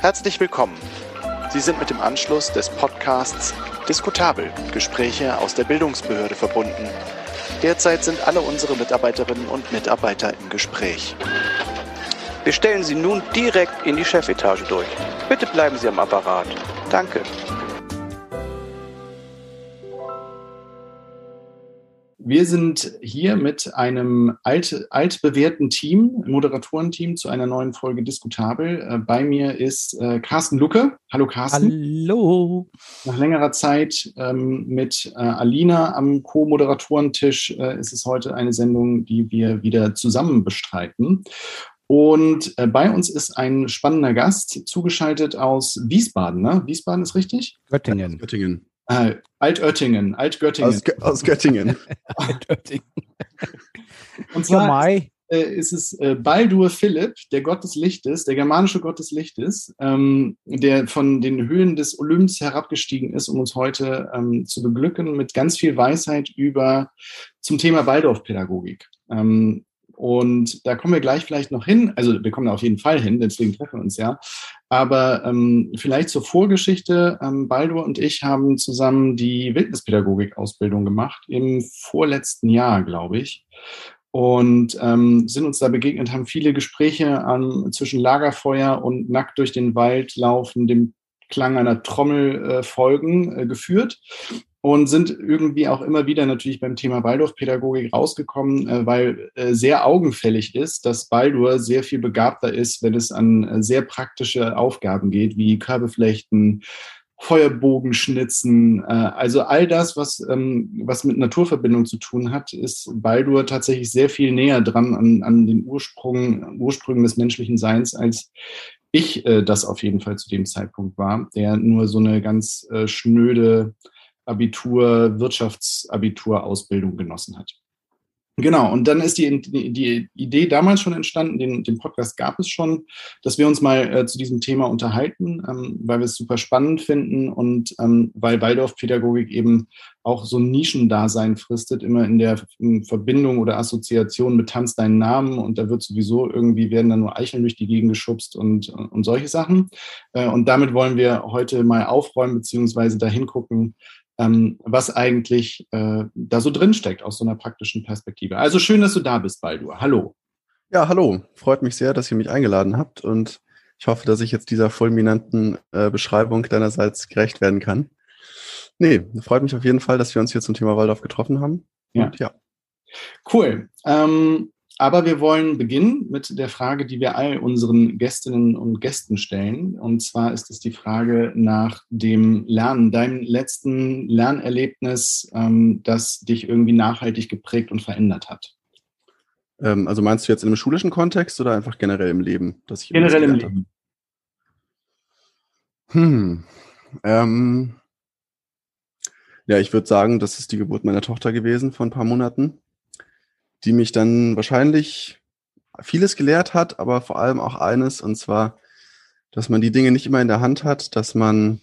Herzlich willkommen. Sie sind mit dem Anschluss des Podcasts Diskutabel Gespräche aus der Bildungsbehörde verbunden. Derzeit sind alle unsere Mitarbeiterinnen und Mitarbeiter im Gespräch. Wir stellen Sie nun direkt in die Chefetage durch. Bitte bleiben Sie am Apparat. Danke. Wir sind hier mit einem alt, altbewährten Team, Moderatorenteam zu einer neuen Folge Diskutabel. Äh, bei mir ist äh, Carsten Lucke. Hallo Carsten. Hallo. Nach längerer Zeit ähm, mit äh, Alina am Co-Moderatorentisch äh, ist es heute eine Sendung, die wir wieder zusammen bestreiten. Und äh, bei uns ist ein spannender Gast, zugeschaltet aus Wiesbaden. Ne? Wiesbaden ist richtig? Göttingen. Göttingen. Äh, Altöttingen, Altgöttingen. Aus, aus Göttingen. Altöttingen. Und zwar Mai. äh, ist es äh, Baldur Philipp, der Gott des Lichtes, der germanische Gott des Lichtes, ähm, der von den Höhen des Olymps herabgestiegen ist, um uns heute ähm, zu beglücken mit ganz viel Weisheit über zum Thema Waldorfpädagogik. Ähm, und da kommen wir gleich vielleicht noch hin. Also wir kommen da auf jeden Fall hin, deswegen treffen wir uns ja. Aber ähm, vielleicht zur Vorgeschichte. Ähm, Baldur und ich haben zusammen die Wildnispädagogik-Ausbildung gemacht im vorletzten Jahr, glaube ich. Und ähm, sind uns da begegnet, haben viele Gespräche an, zwischen Lagerfeuer und nackt durch den Wald laufen, dem Klang einer Trommel äh, folgen, äh, geführt und sind irgendwie auch immer wieder natürlich beim Thema Waldorfpädagogik rausgekommen, äh, weil äh, sehr augenfällig ist, dass Baldur sehr viel begabter ist, wenn es an äh, sehr praktische Aufgaben geht, wie Körbeflechten, Feuerbogenschnitzen, also all das, was, ähm, was mit Naturverbindung zu tun hat, ist Baldur tatsächlich sehr viel näher dran an, an den Ursprung, Ursprüngen des menschlichen Seins, als ich das auf jeden Fall zu dem Zeitpunkt war, der nur so eine ganz schnöde Abitur, Wirtschaftsabitur-Ausbildung genossen hat. Genau, und dann ist die, die, die Idee damals schon entstanden, den, den Podcast gab es schon, dass wir uns mal äh, zu diesem Thema unterhalten, ähm, weil wir es super spannend finden und ähm, weil Waldorfpädagogik eben auch so ein Nischendasein fristet, immer in der in Verbindung oder Assoziation mit Tanz deinen Namen und da wird sowieso irgendwie, werden dann nur Eicheln durch die Gegend geschubst und, und solche Sachen. Äh, und damit wollen wir heute mal aufräumen beziehungsweise dahin gucken, ähm, was eigentlich äh, da so drin steckt aus so einer praktischen Perspektive. Also schön, dass du da bist, Baldur. Hallo. Ja, hallo. Freut mich sehr, dass ihr mich eingeladen habt und ich hoffe, dass ich jetzt dieser fulminanten äh, Beschreibung deinerseits gerecht werden kann. Nee, freut mich auf jeden Fall, dass wir uns hier zum Thema Waldorf getroffen haben. Ja. Und ja. Cool. Ähm, aber wir wollen beginnen mit der Frage, die wir all unseren Gästinnen und Gästen stellen. Und zwar ist es die Frage nach dem Lernen, deinem letzten Lernerlebnis, ähm, das dich irgendwie nachhaltig geprägt und verändert hat. Ähm, also meinst du jetzt in einem schulischen Kontext oder einfach generell im Leben? Dass ich Generell im habe? Hm. Ähm, ja, ich würde sagen, das ist die Geburt meiner Tochter gewesen vor ein paar Monaten die mich dann wahrscheinlich vieles gelehrt hat, aber vor allem auch eines, und zwar, dass man die Dinge nicht immer in der Hand hat, dass man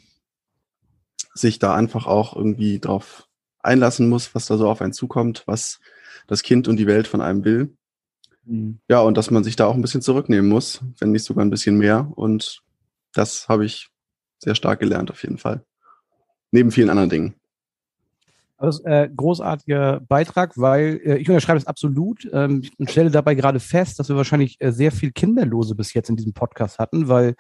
sich da einfach auch irgendwie drauf einlassen muss, was da so auf einen zukommt, was das Kind und die Welt von einem will. Mhm. Ja, und dass man sich da auch ein bisschen zurücknehmen muss, wenn nicht sogar ein bisschen mehr. Und das habe ich sehr stark gelernt, auf jeden Fall. Neben vielen anderen Dingen. Also, äh, großartiger Beitrag, weil äh, ich unterschreibe es absolut ähm, und stelle dabei gerade fest, dass wir wahrscheinlich äh, sehr viel Kinderlose bis jetzt in diesem Podcast hatten, weil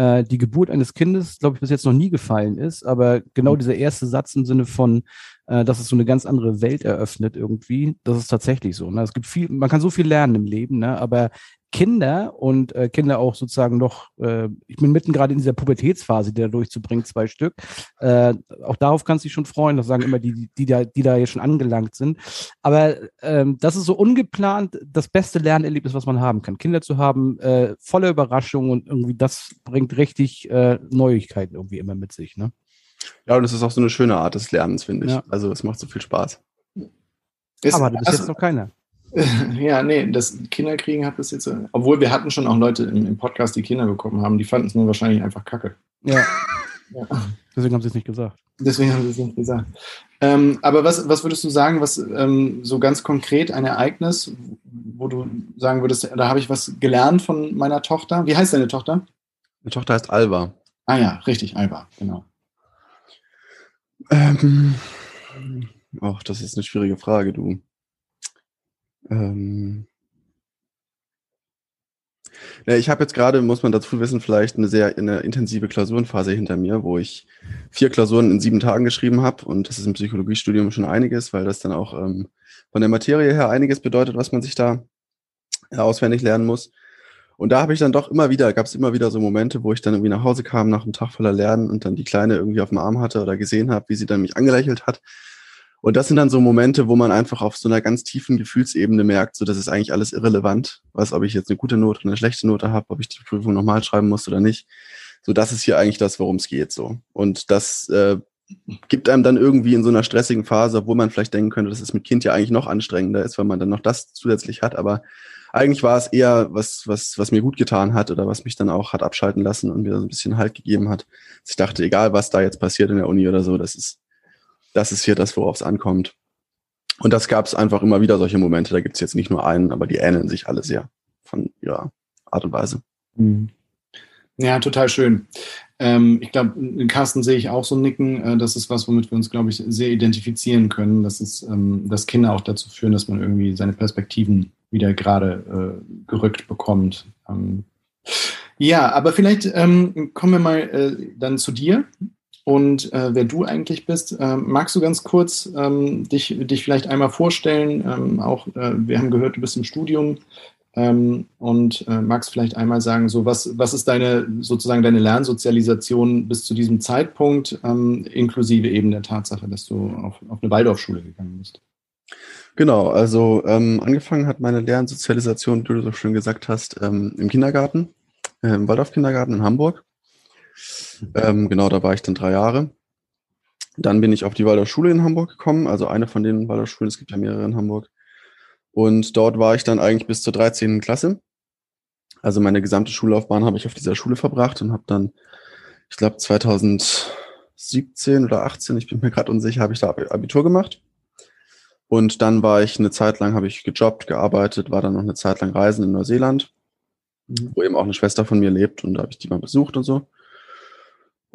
die Geburt eines Kindes, glaube ich, bis jetzt noch nie gefallen ist. Aber genau dieser erste Satz im Sinne von, dass es so eine ganz andere Welt eröffnet irgendwie, das ist tatsächlich so. Ne? Es gibt viel, man kann so viel lernen im Leben, ne? aber Kinder und äh, Kinder auch sozusagen noch, äh, ich bin mitten gerade in dieser Pubertätsphase, die da durchzubringen, zwei Stück. Äh, auch darauf kannst du dich schon freuen, das sagen immer die, die, da, die da jetzt schon angelangt sind. Aber ähm, das ist so ungeplant das beste Lernerlebnis, was man haben kann. Kinder zu haben, äh, voller Überraschung und irgendwie das bringt richtig äh, Neuigkeiten irgendwie immer mit sich. Ne? Ja, und es ist auch so eine schöne Art des Lernens, finde ich. Ja. Also es macht so viel Spaß. Ist, Aber bis hast- jetzt noch keiner. Ja, nee, das Kinderkriegen hat bis jetzt, so- obwohl wir hatten schon auch Leute im, im Podcast, die Kinder bekommen haben, die fanden es nur wahrscheinlich einfach kacke. Ja, Ja. deswegen haben sie es nicht gesagt. Deswegen haben sie es nicht gesagt. Ähm, aber was, was würdest du sagen, was ähm, so ganz konkret ein Ereignis, wo du sagen würdest, da habe ich was gelernt von meiner Tochter? Wie heißt deine Tochter? Meine Tochter heißt Alba. Ah ja, richtig, Alba, genau. Ähm, ach, das ist eine schwierige Frage, du. Ähm, ja, ich habe jetzt gerade, muss man dazu wissen, vielleicht eine sehr eine intensive Klausurenphase hinter mir, wo ich vier Klausuren in sieben Tagen geschrieben habe. Und das ist im Psychologiestudium schon einiges, weil das dann auch ähm, von der Materie her einiges bedeutet, was man sich da äh, auswendig lernen muss. Und da habe ich dann doch immer wieder, gab es immer wieder so Momente, wo ich dann irgendwie nach Hause kam nach einem Tag voller Lernen und dann die Kleine irgendwie auf dem Arm hatte oder gesehen habe, wie sie dann mich angelächelt hat. Und das sind dann so Momente, wo man einfach auf so einer ganz tiefen Gefühlsebene merkt, so das ist eigentlich alles irrelevant, was, ob ich jetzt eine gute Note oder eine schlechte Note habe, ob ich die Prüfung nochmal schreiben muss oder nicht. So, das ist hier eigentlich das, worum es geht, so. Und das äh, gibt einem dann irgendwie in so einer stressigen Phase, obwohl man vielleicht denken könnte, dass es mit Kind ja eigentlich noch anstrengender ist, weil man dann noch das zusätzlich hat. Aber eigentlich war es eher was, was, was mir gut getan hat oder was mich dann auch hat abschalten lassen und mir so ein bisschen Halt gegeben hat. Ich dachte, egal was da jetzt passiert in der Uni oder so, das ist das ist hier das, worauf es ankommt. Und das gab es einfach immer wieder solche Momente. Da gibt es jetzt nicht nur einen, aber die ähneln sich alle sehr von ihrer Art und Weise. Mhm. Ja, total schön. Ähm, ich glaube, in Carsten sehe ich auch so Nicken. Äh, das ist was, womit wir uns, glaube ich, sehr identifizieren können. Das ist, ähm, dass Kinder auch dazu führen, dass man irgendwie seine Perspektiven wieder gerade äh, gerückt bekommt. Ähm, ja, aber vielleicht ähm, kommen wir mal äh, dann zu dir und äh, wer du eigentlich bist. Ähm, magst du ganz kurz ähm, dich, dich vielleicht einmal vorstellen? Ähm, auch äh, wir haben gehört, du bist im Studium ähm, und äh, magst vielleicht einmal sagen, so was, was ist deine sozusagen deine Lernsozialisation bis zu diesem Zeitpunkt, ähm, inklusive eben der Tatsache, dass du auf, auf eine Waldorfschule gegangen bist? Genau, also ähm, angefangen hat meine Lernsozialisation, wie du so schön gesagt hast, im Kindergarten, im Waldorf-Kindergarten in Hamburg. Ähm, genau, da war ich dann drei Jahre. Dann bin ich auf die Waldorfschule in Hamburg gekommen, also eine von den Waldorfschulen, es gibt ja mehrere in Hamburg. Und dort war ich dann eigentlich bis zur 13. Klasse. Also meine gesamte Schullaufbahn habe ich auf dieser Schule verbracht und habe dann, ich glaube 2017 oder 18, ich bin mir gerade unsicher, habe ich da Abitur gemacht. Und dann war ich eine Zeit lang, habe ich gejobbt, gearbeitet, war dann noch eine Zeit lang reisen in Neuseeland, mhm. wo eben auch eine Schwester von mir lebt und da habe ich die mal besucht und so.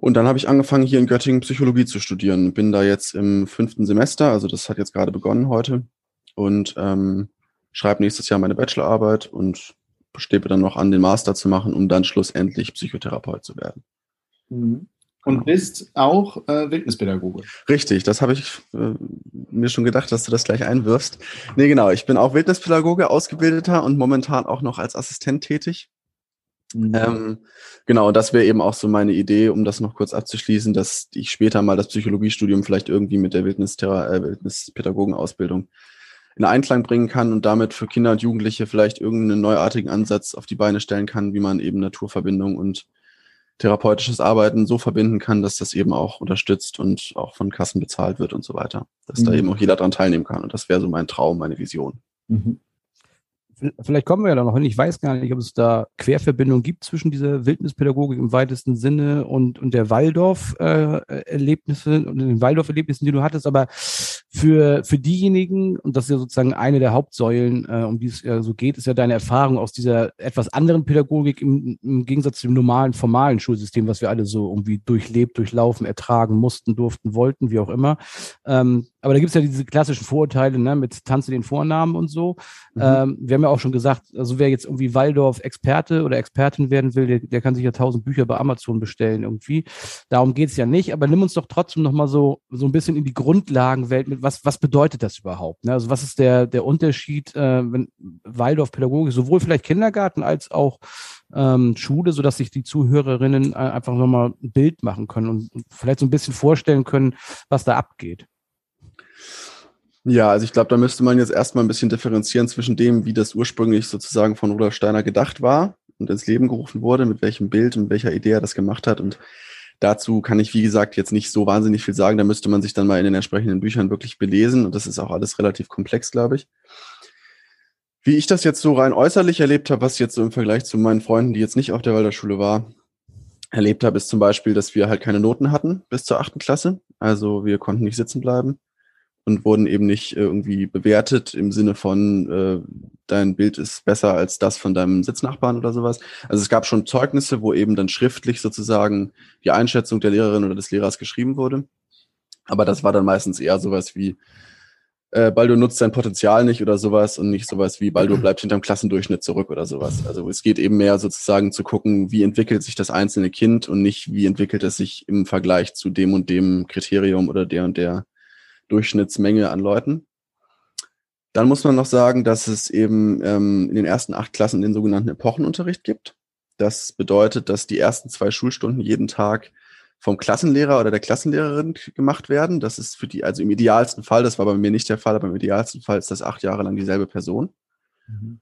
Und dann habe ich angefangen, hier in Göttingen Psychologie zu studieren. Bin da jetzt im fünften Semester, also das hat jetzt gerade begonnen heute. Und ähm, schreibe nächstes Jahr meine Bachelorarbeit und strebe dann noch an, den Master zu machen, um dann schlussendlich Psychotherapeut zu werden. Mhm. Und genau. bist auch äh, Wildnispädagoge. Richtig, das habe ich äh, mir schon gedacht, dass du das gleich einwirfst. Nee, genau, ich bin auch Wildnispädagoge, ausgebildeter und momentan auch noch als Assistent tätig. Mhm. Ähm, genau, das wäre eben auch so meine Idee, um das noch kurz abzuschließen, dass ich später mal das Psychologiestudium vielleicht irgendwie mit der Wildnisthera äh, Wildnispädagogenausbildung in Einklang bringen kann und damit für Kinder und Jugendliche vielleicht irgendeinen neuartigen Ansatz auf die Beine stellen kann, wie man eben Naturverbindung und therapeutisches Arbeiten so verbinden kann, dass das eben auch unterstützt und auch von Kassen bezahlt wird und so weiter. Dass mhm. da eben auch jeder dran teilnehmen kann. Und das wäre so mein Traum, meine Vision. Mhm. Vielleicht kommen wir ja da noch hin. Ich weiß gar nicht, ob es da Querverbindungen gibt zwischen dieser Wildnispädagogik im weitesten Sinne und, und der Waldorf-Erlebnisse äh, und den Waldorf-Erlebnissen, die du hattest. Aber für, für diejenigen, und das ist ja sozusagen eine der Hauptsäulen, äh, um die es ja so geht, ist ja deine Erfahrung aus dieser etwas anderen Pädagogik im, im Gegensatz zu dem normalen, formalen Schulsystem, was wir alle so irgendwie durchlebt, durchlaufen, ertragen mussten, durften, wollten, wie auch immer. Ähm, aber da gibt es ja diese klassischen Vorurteile ne, mit Tanze den Vornamen und so. Mhm. Ähm, wir haben ja auch schon gesagt, also wer jetzt irgendwie Waldorf-Experte oder Expertin werden will, der, der kann sich ja tausend Bücher bei Amazon bestellen irgendwie. Darum geht's ja nicht. Aber nimm uns doch trotzdem nochmal so, so ein bisschen in die Grundlagenwelt mit, was, was bedeutet das überhaupt? Ne? Also was ist der, der Unterschied, äh, wenn Waldorf-Pädagogik, sowohl vielleicht Kindergarten als auch ähm, Schule, sodass sich die Zuhörerinnen äh, einfach nochmal ein Bild machen können und vielleicht so ein bisschen vorstellen können, was da abgeht. Ja, also ich glaube, da müsste man jetzt erstmal ein bisschen differenzieren zwischen dem, wie das ursprünglich sozusagen von Rudolf Steiner gedacht war und ins Leben gerufen wurde, mit welchem Bild und welcher Idee er das gemacht hat. Und dazu kann ich, wie gesagt, jetzt nicht so wahnsinnig viel sagen. Da müsste man sich dann mal in den entsprechenden Büchern wirklich belesen. Und das ist auch alles relativ komplex, glaube ich. Wie ich das jetzt so rein äußerlich erlebt habe, was jetzt so im Vergleich zu meinen Freunden, die jetzt nicht auf der Waldorfschule war, erlebt habe, ist zum Beispiel, dass wir halt keine Noten hatten bis zur achten Klasse. Also wir konnten nicht sitzen bleiben und wurden eben nicht irgendwie bewertet im Sinne von, äh, dein Bild ist besser als das von deinem Sitznachbarn oder sowas. Also es gab schon Zeugnisse, wo eben dann schriftlich sozusagen die Einschätzung der Lehrerin oder des Lehrers geschrieben wurde. Aber das war dann meistens eher sowas wie, äh, Baldo nutzt sein Potenzial nicht oder sowas und nicht sowas wie Baldo bleibt hinterm Klassendurchschnitt zurück oder sowas. Also es geht eben mehr sozusagen zu gucken, wie entwickelt sich das einzelne Kind und nicht, wie entwickelt es sich im Vergleich zu dem und dem Kriterium oder der und der Durchschnittsmenge an Leuten. Dann muss man noch sagen, dass es eben ähm, in den ersten acht Klassen den sogenannten Epochenunterricht gibt. Das bedeutet, dass die ersten zwei Schulstunden jeden Tag vom Klassenlehrer oder der Klassenlehrerin gemacht werden. Das ist für die, also im idealsten Fall, das war bei mir nicht der Fall, aber im idealsten Fall ist das acht Jahre lang dieselbe Person. Mhm.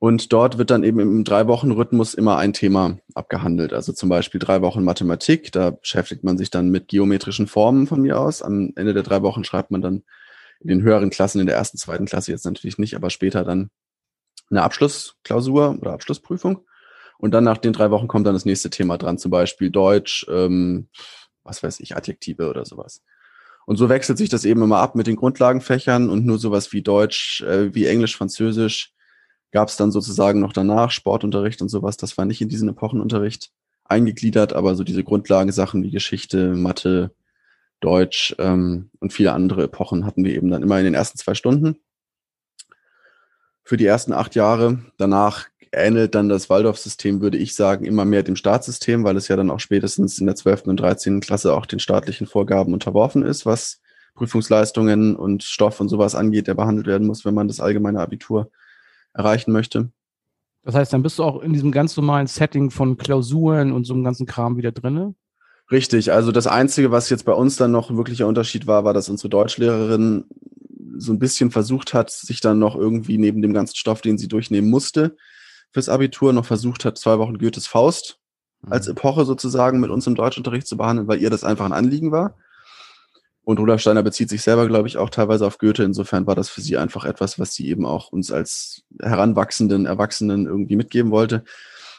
Und dort wird dann eben im Drei-Wochen-Rhythmus immer ein Thema abgehandelt. Also zum Beispiel drei Wochen Mathematik, da beschäftigt man sich dann mit geometrischen Formen von mir aus. Am Ende der drei Wochen schreibt man dann in den höheren Klassen, in der ersten, zweiten Klasse jetzt natürlich nicht, aber später dann eine Abschlussklausur oder Abschlussprüfung. Und dann nach den drei Wochen kommt dann das nächste Thema dran, zum Beispiel Deutsch, ähm, was weiß ich, Adjektive oder sowas. Und so wechselt sich das eben immer ab mit den Grundlagenfächern und nur sowas wie Deutsch, äh, wie Englisch, Französisch gab es dann sozusagen noch danach Sportunterricht und sowas. Das war nicht in diesen Epochenunterricht eingegliedert, aber so diese Grundlagensachen wie Geschichte, Mathe, Deutsch ähm, und viele andere Epochen hatten wir eben dann immer in den ersten zwei Stunden. Für die ersten acht Jahre. Danach ähnelt dann das Waldorf-System, würde ich sagen, immer mehr dem Staatssystem, weil es ja dann auch spätestens in der 12. und 13. Klasse auch den staatlichen Vorgaben unterworfen ist, was Prüfungsleistungen und Stoff und sowas angeht, der behandelt werden muss, wenn man das allgemeine Abitur erreichen möchte. Das heißt, dann bist du auch in diesem ganz normalen Setting von Klausuren und so einem ganzen Kram wieder drinne? Richtig, also das Einzige, was jetzt bei uns dann noch ein wirklicher Unterschied war, war, dass unsere Deutschlehrerin so ein bisschen versucht hat, sich dann noch irgendwie neben dem ganzen Stoff, den sie durchnehmen musste, fürs Abitur noch versucht hat, zwei Wochen Goethes Faust als mhm. Epoche sozusagen mit uns im Deutschunterricht zu behandeln, weil ihr das einfach ein Anliegen war. Und Rudolf Steiner bezieht sich selber, glaube ich, auch teilweise auf Goethe. Insofern war das für sie einfach etwas, was sie eben auch uns als heranwachsenden Erwachsenen irgendwie mitgeben wollte.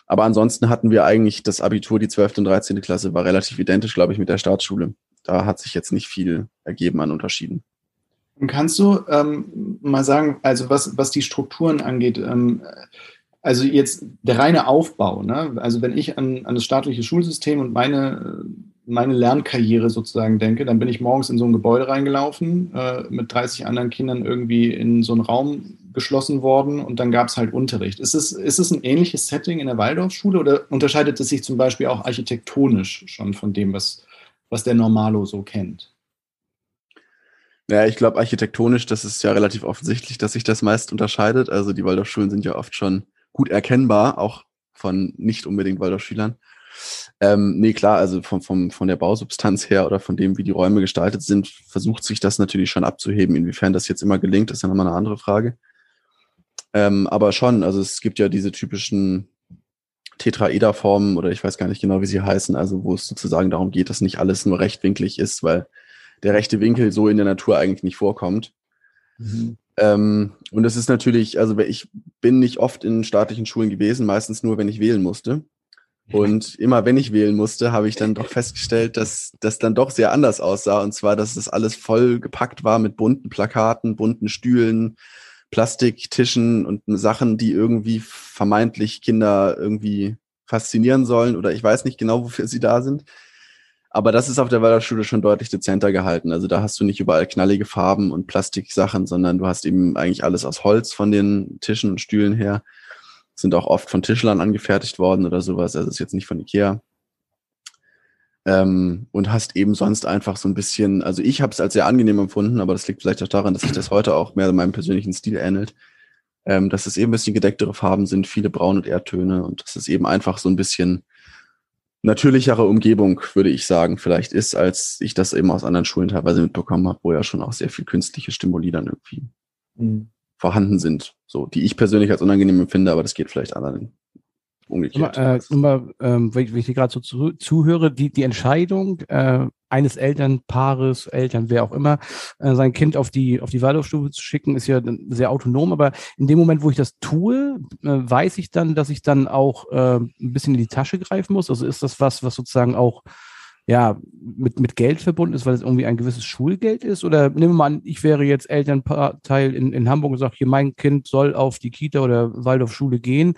Aber ansonsten hatten wir eigentlich das Abitur, die 12. und 13. Klasse war relativ identisch, glaube ich, mit der Staatsschule. Da hat sich jetzt nicht viel ergeben an Unterschieden. Kannst du ähm, mal sagen, also was, was die Strukturen angeht, ähm, also jetzt der reine Aufbau, ne? also wenn ich an, an das staatliche Schulsystem und meine, meine Lernkarriere sozusagen denke, dann bin ich morgens in so ein Gebäude reingelaufen, äh, mit 30 anderen Kindern irgendwie in so einen Raum geschlossen worden und dann gab es halt Unterricht. Ist es, ist es ein ähnliches Setting in der Waldorfschule oder unterscheidet es sich zum Beispiel auch architektonisch schon von dem, was, was der Normalo so kennt? Ja, ich glaube, architektonisch, das ist ja relativ offensichtlich, dass sich das meist unterscheidet. Also die Waldorfschulen sind ja oft schon gut erkennbar, auch von nicht unbedingt Waldorfschülern. Ähm, nee, klar, also vom, vom, von der Bausubstanz her oder von dem, wie die Räume gestaltet sind, versucht sich das natürlich schon abzuheben. Inwiefern das jetzt immer gelingt, ist ja nochmal eine andere Frage. Ähm, aber schon, also es gibt ja diese typischen Tetraederformen oder ich weiß gar nicht genau, wie sie heißen, also wo es sozusagen darum geht, dass nicht alles nur rechtwinklig ist, weil der rechte Winkel so in der Natur eigentlich nicht vorkommt. Mhm. Ähm, und es ist natürlich, also ich bin nicht oft in staatlichen Schulen gewesen, meistens nur, wenn ich wählen musste. Und immer wenn ich wählen musste, habe ich dann doch festgestellt, dass das dann doch sehr anders aussah. Und zwar, dass das alles voll gepackt war mit bunten Plakaten, bunten Stühlen, Plastiktischen und Sachen, die irgendwie vermeintlich Kinder irgendwie faszinieren sollen. Oder ich weiß nicht genau, wofür sie da sind. Aber das ist auf der Waldorfschule schon deutlich dezenter gehalten. Also da hast du nicht überall knallige Farben und Plastiksachen, sondern du hast eben eigentlich alles aus Holz von den Tischen und Stühlen her. Sind auch oft von Tischlern angefertigt worden oder sowas. Also ist jetzt nicht von Ikea. Ähm, und hast eben sonst einfach so ein bisschen, also ich habe es als sehr angenehm empfunden, aber das liegt vielleicht auch daran, dass sich das heute auch mehr meinem persönlichen Stil ähnelt. Ähm, dass es eben ein bisschen gedecktere Farben sind, viele Braun- und Erdtöne und dass es eben einfach so ein bisschen natürlichere Umgebung, würde ich sagen, vielleicht ist, als ich das eben aus anderen Schulen teilweise mitbekommen habe, wo ja schon auch sehr viel künstliche Stimuli dann irgendwie mhm. Vorhanden sind, so die ich persönlich als unangenehm empfinde, aber das geht vielleicht anderen umgekehrt. Äh, immer, ähm, wenn ich dir gerade so zu, zuhöre, die, die Entscheidung äh, eines Elternpaares, Eltern, wer auch immer, äh, sein Kind auf die, auf die Waldorfstufe zu schicken, ist ja sehr autonom. Aber in dem Moment, wo ich das tue, äh, weiß ich dann, dass ich dann auch äh, ein bisschen in die Tasche greifen muss. Also ist das was, was sozusagen auch ja, mit, mit Geld verbunden ist, weil es irgendwie ein gewisses Schulgeld ist? Oder nehmen wir mal an, ich wäre jetzt Elternteil in, in Hamburg und sage, hier, mein Kind soll auf die Kita oder Waldorfschule gehen.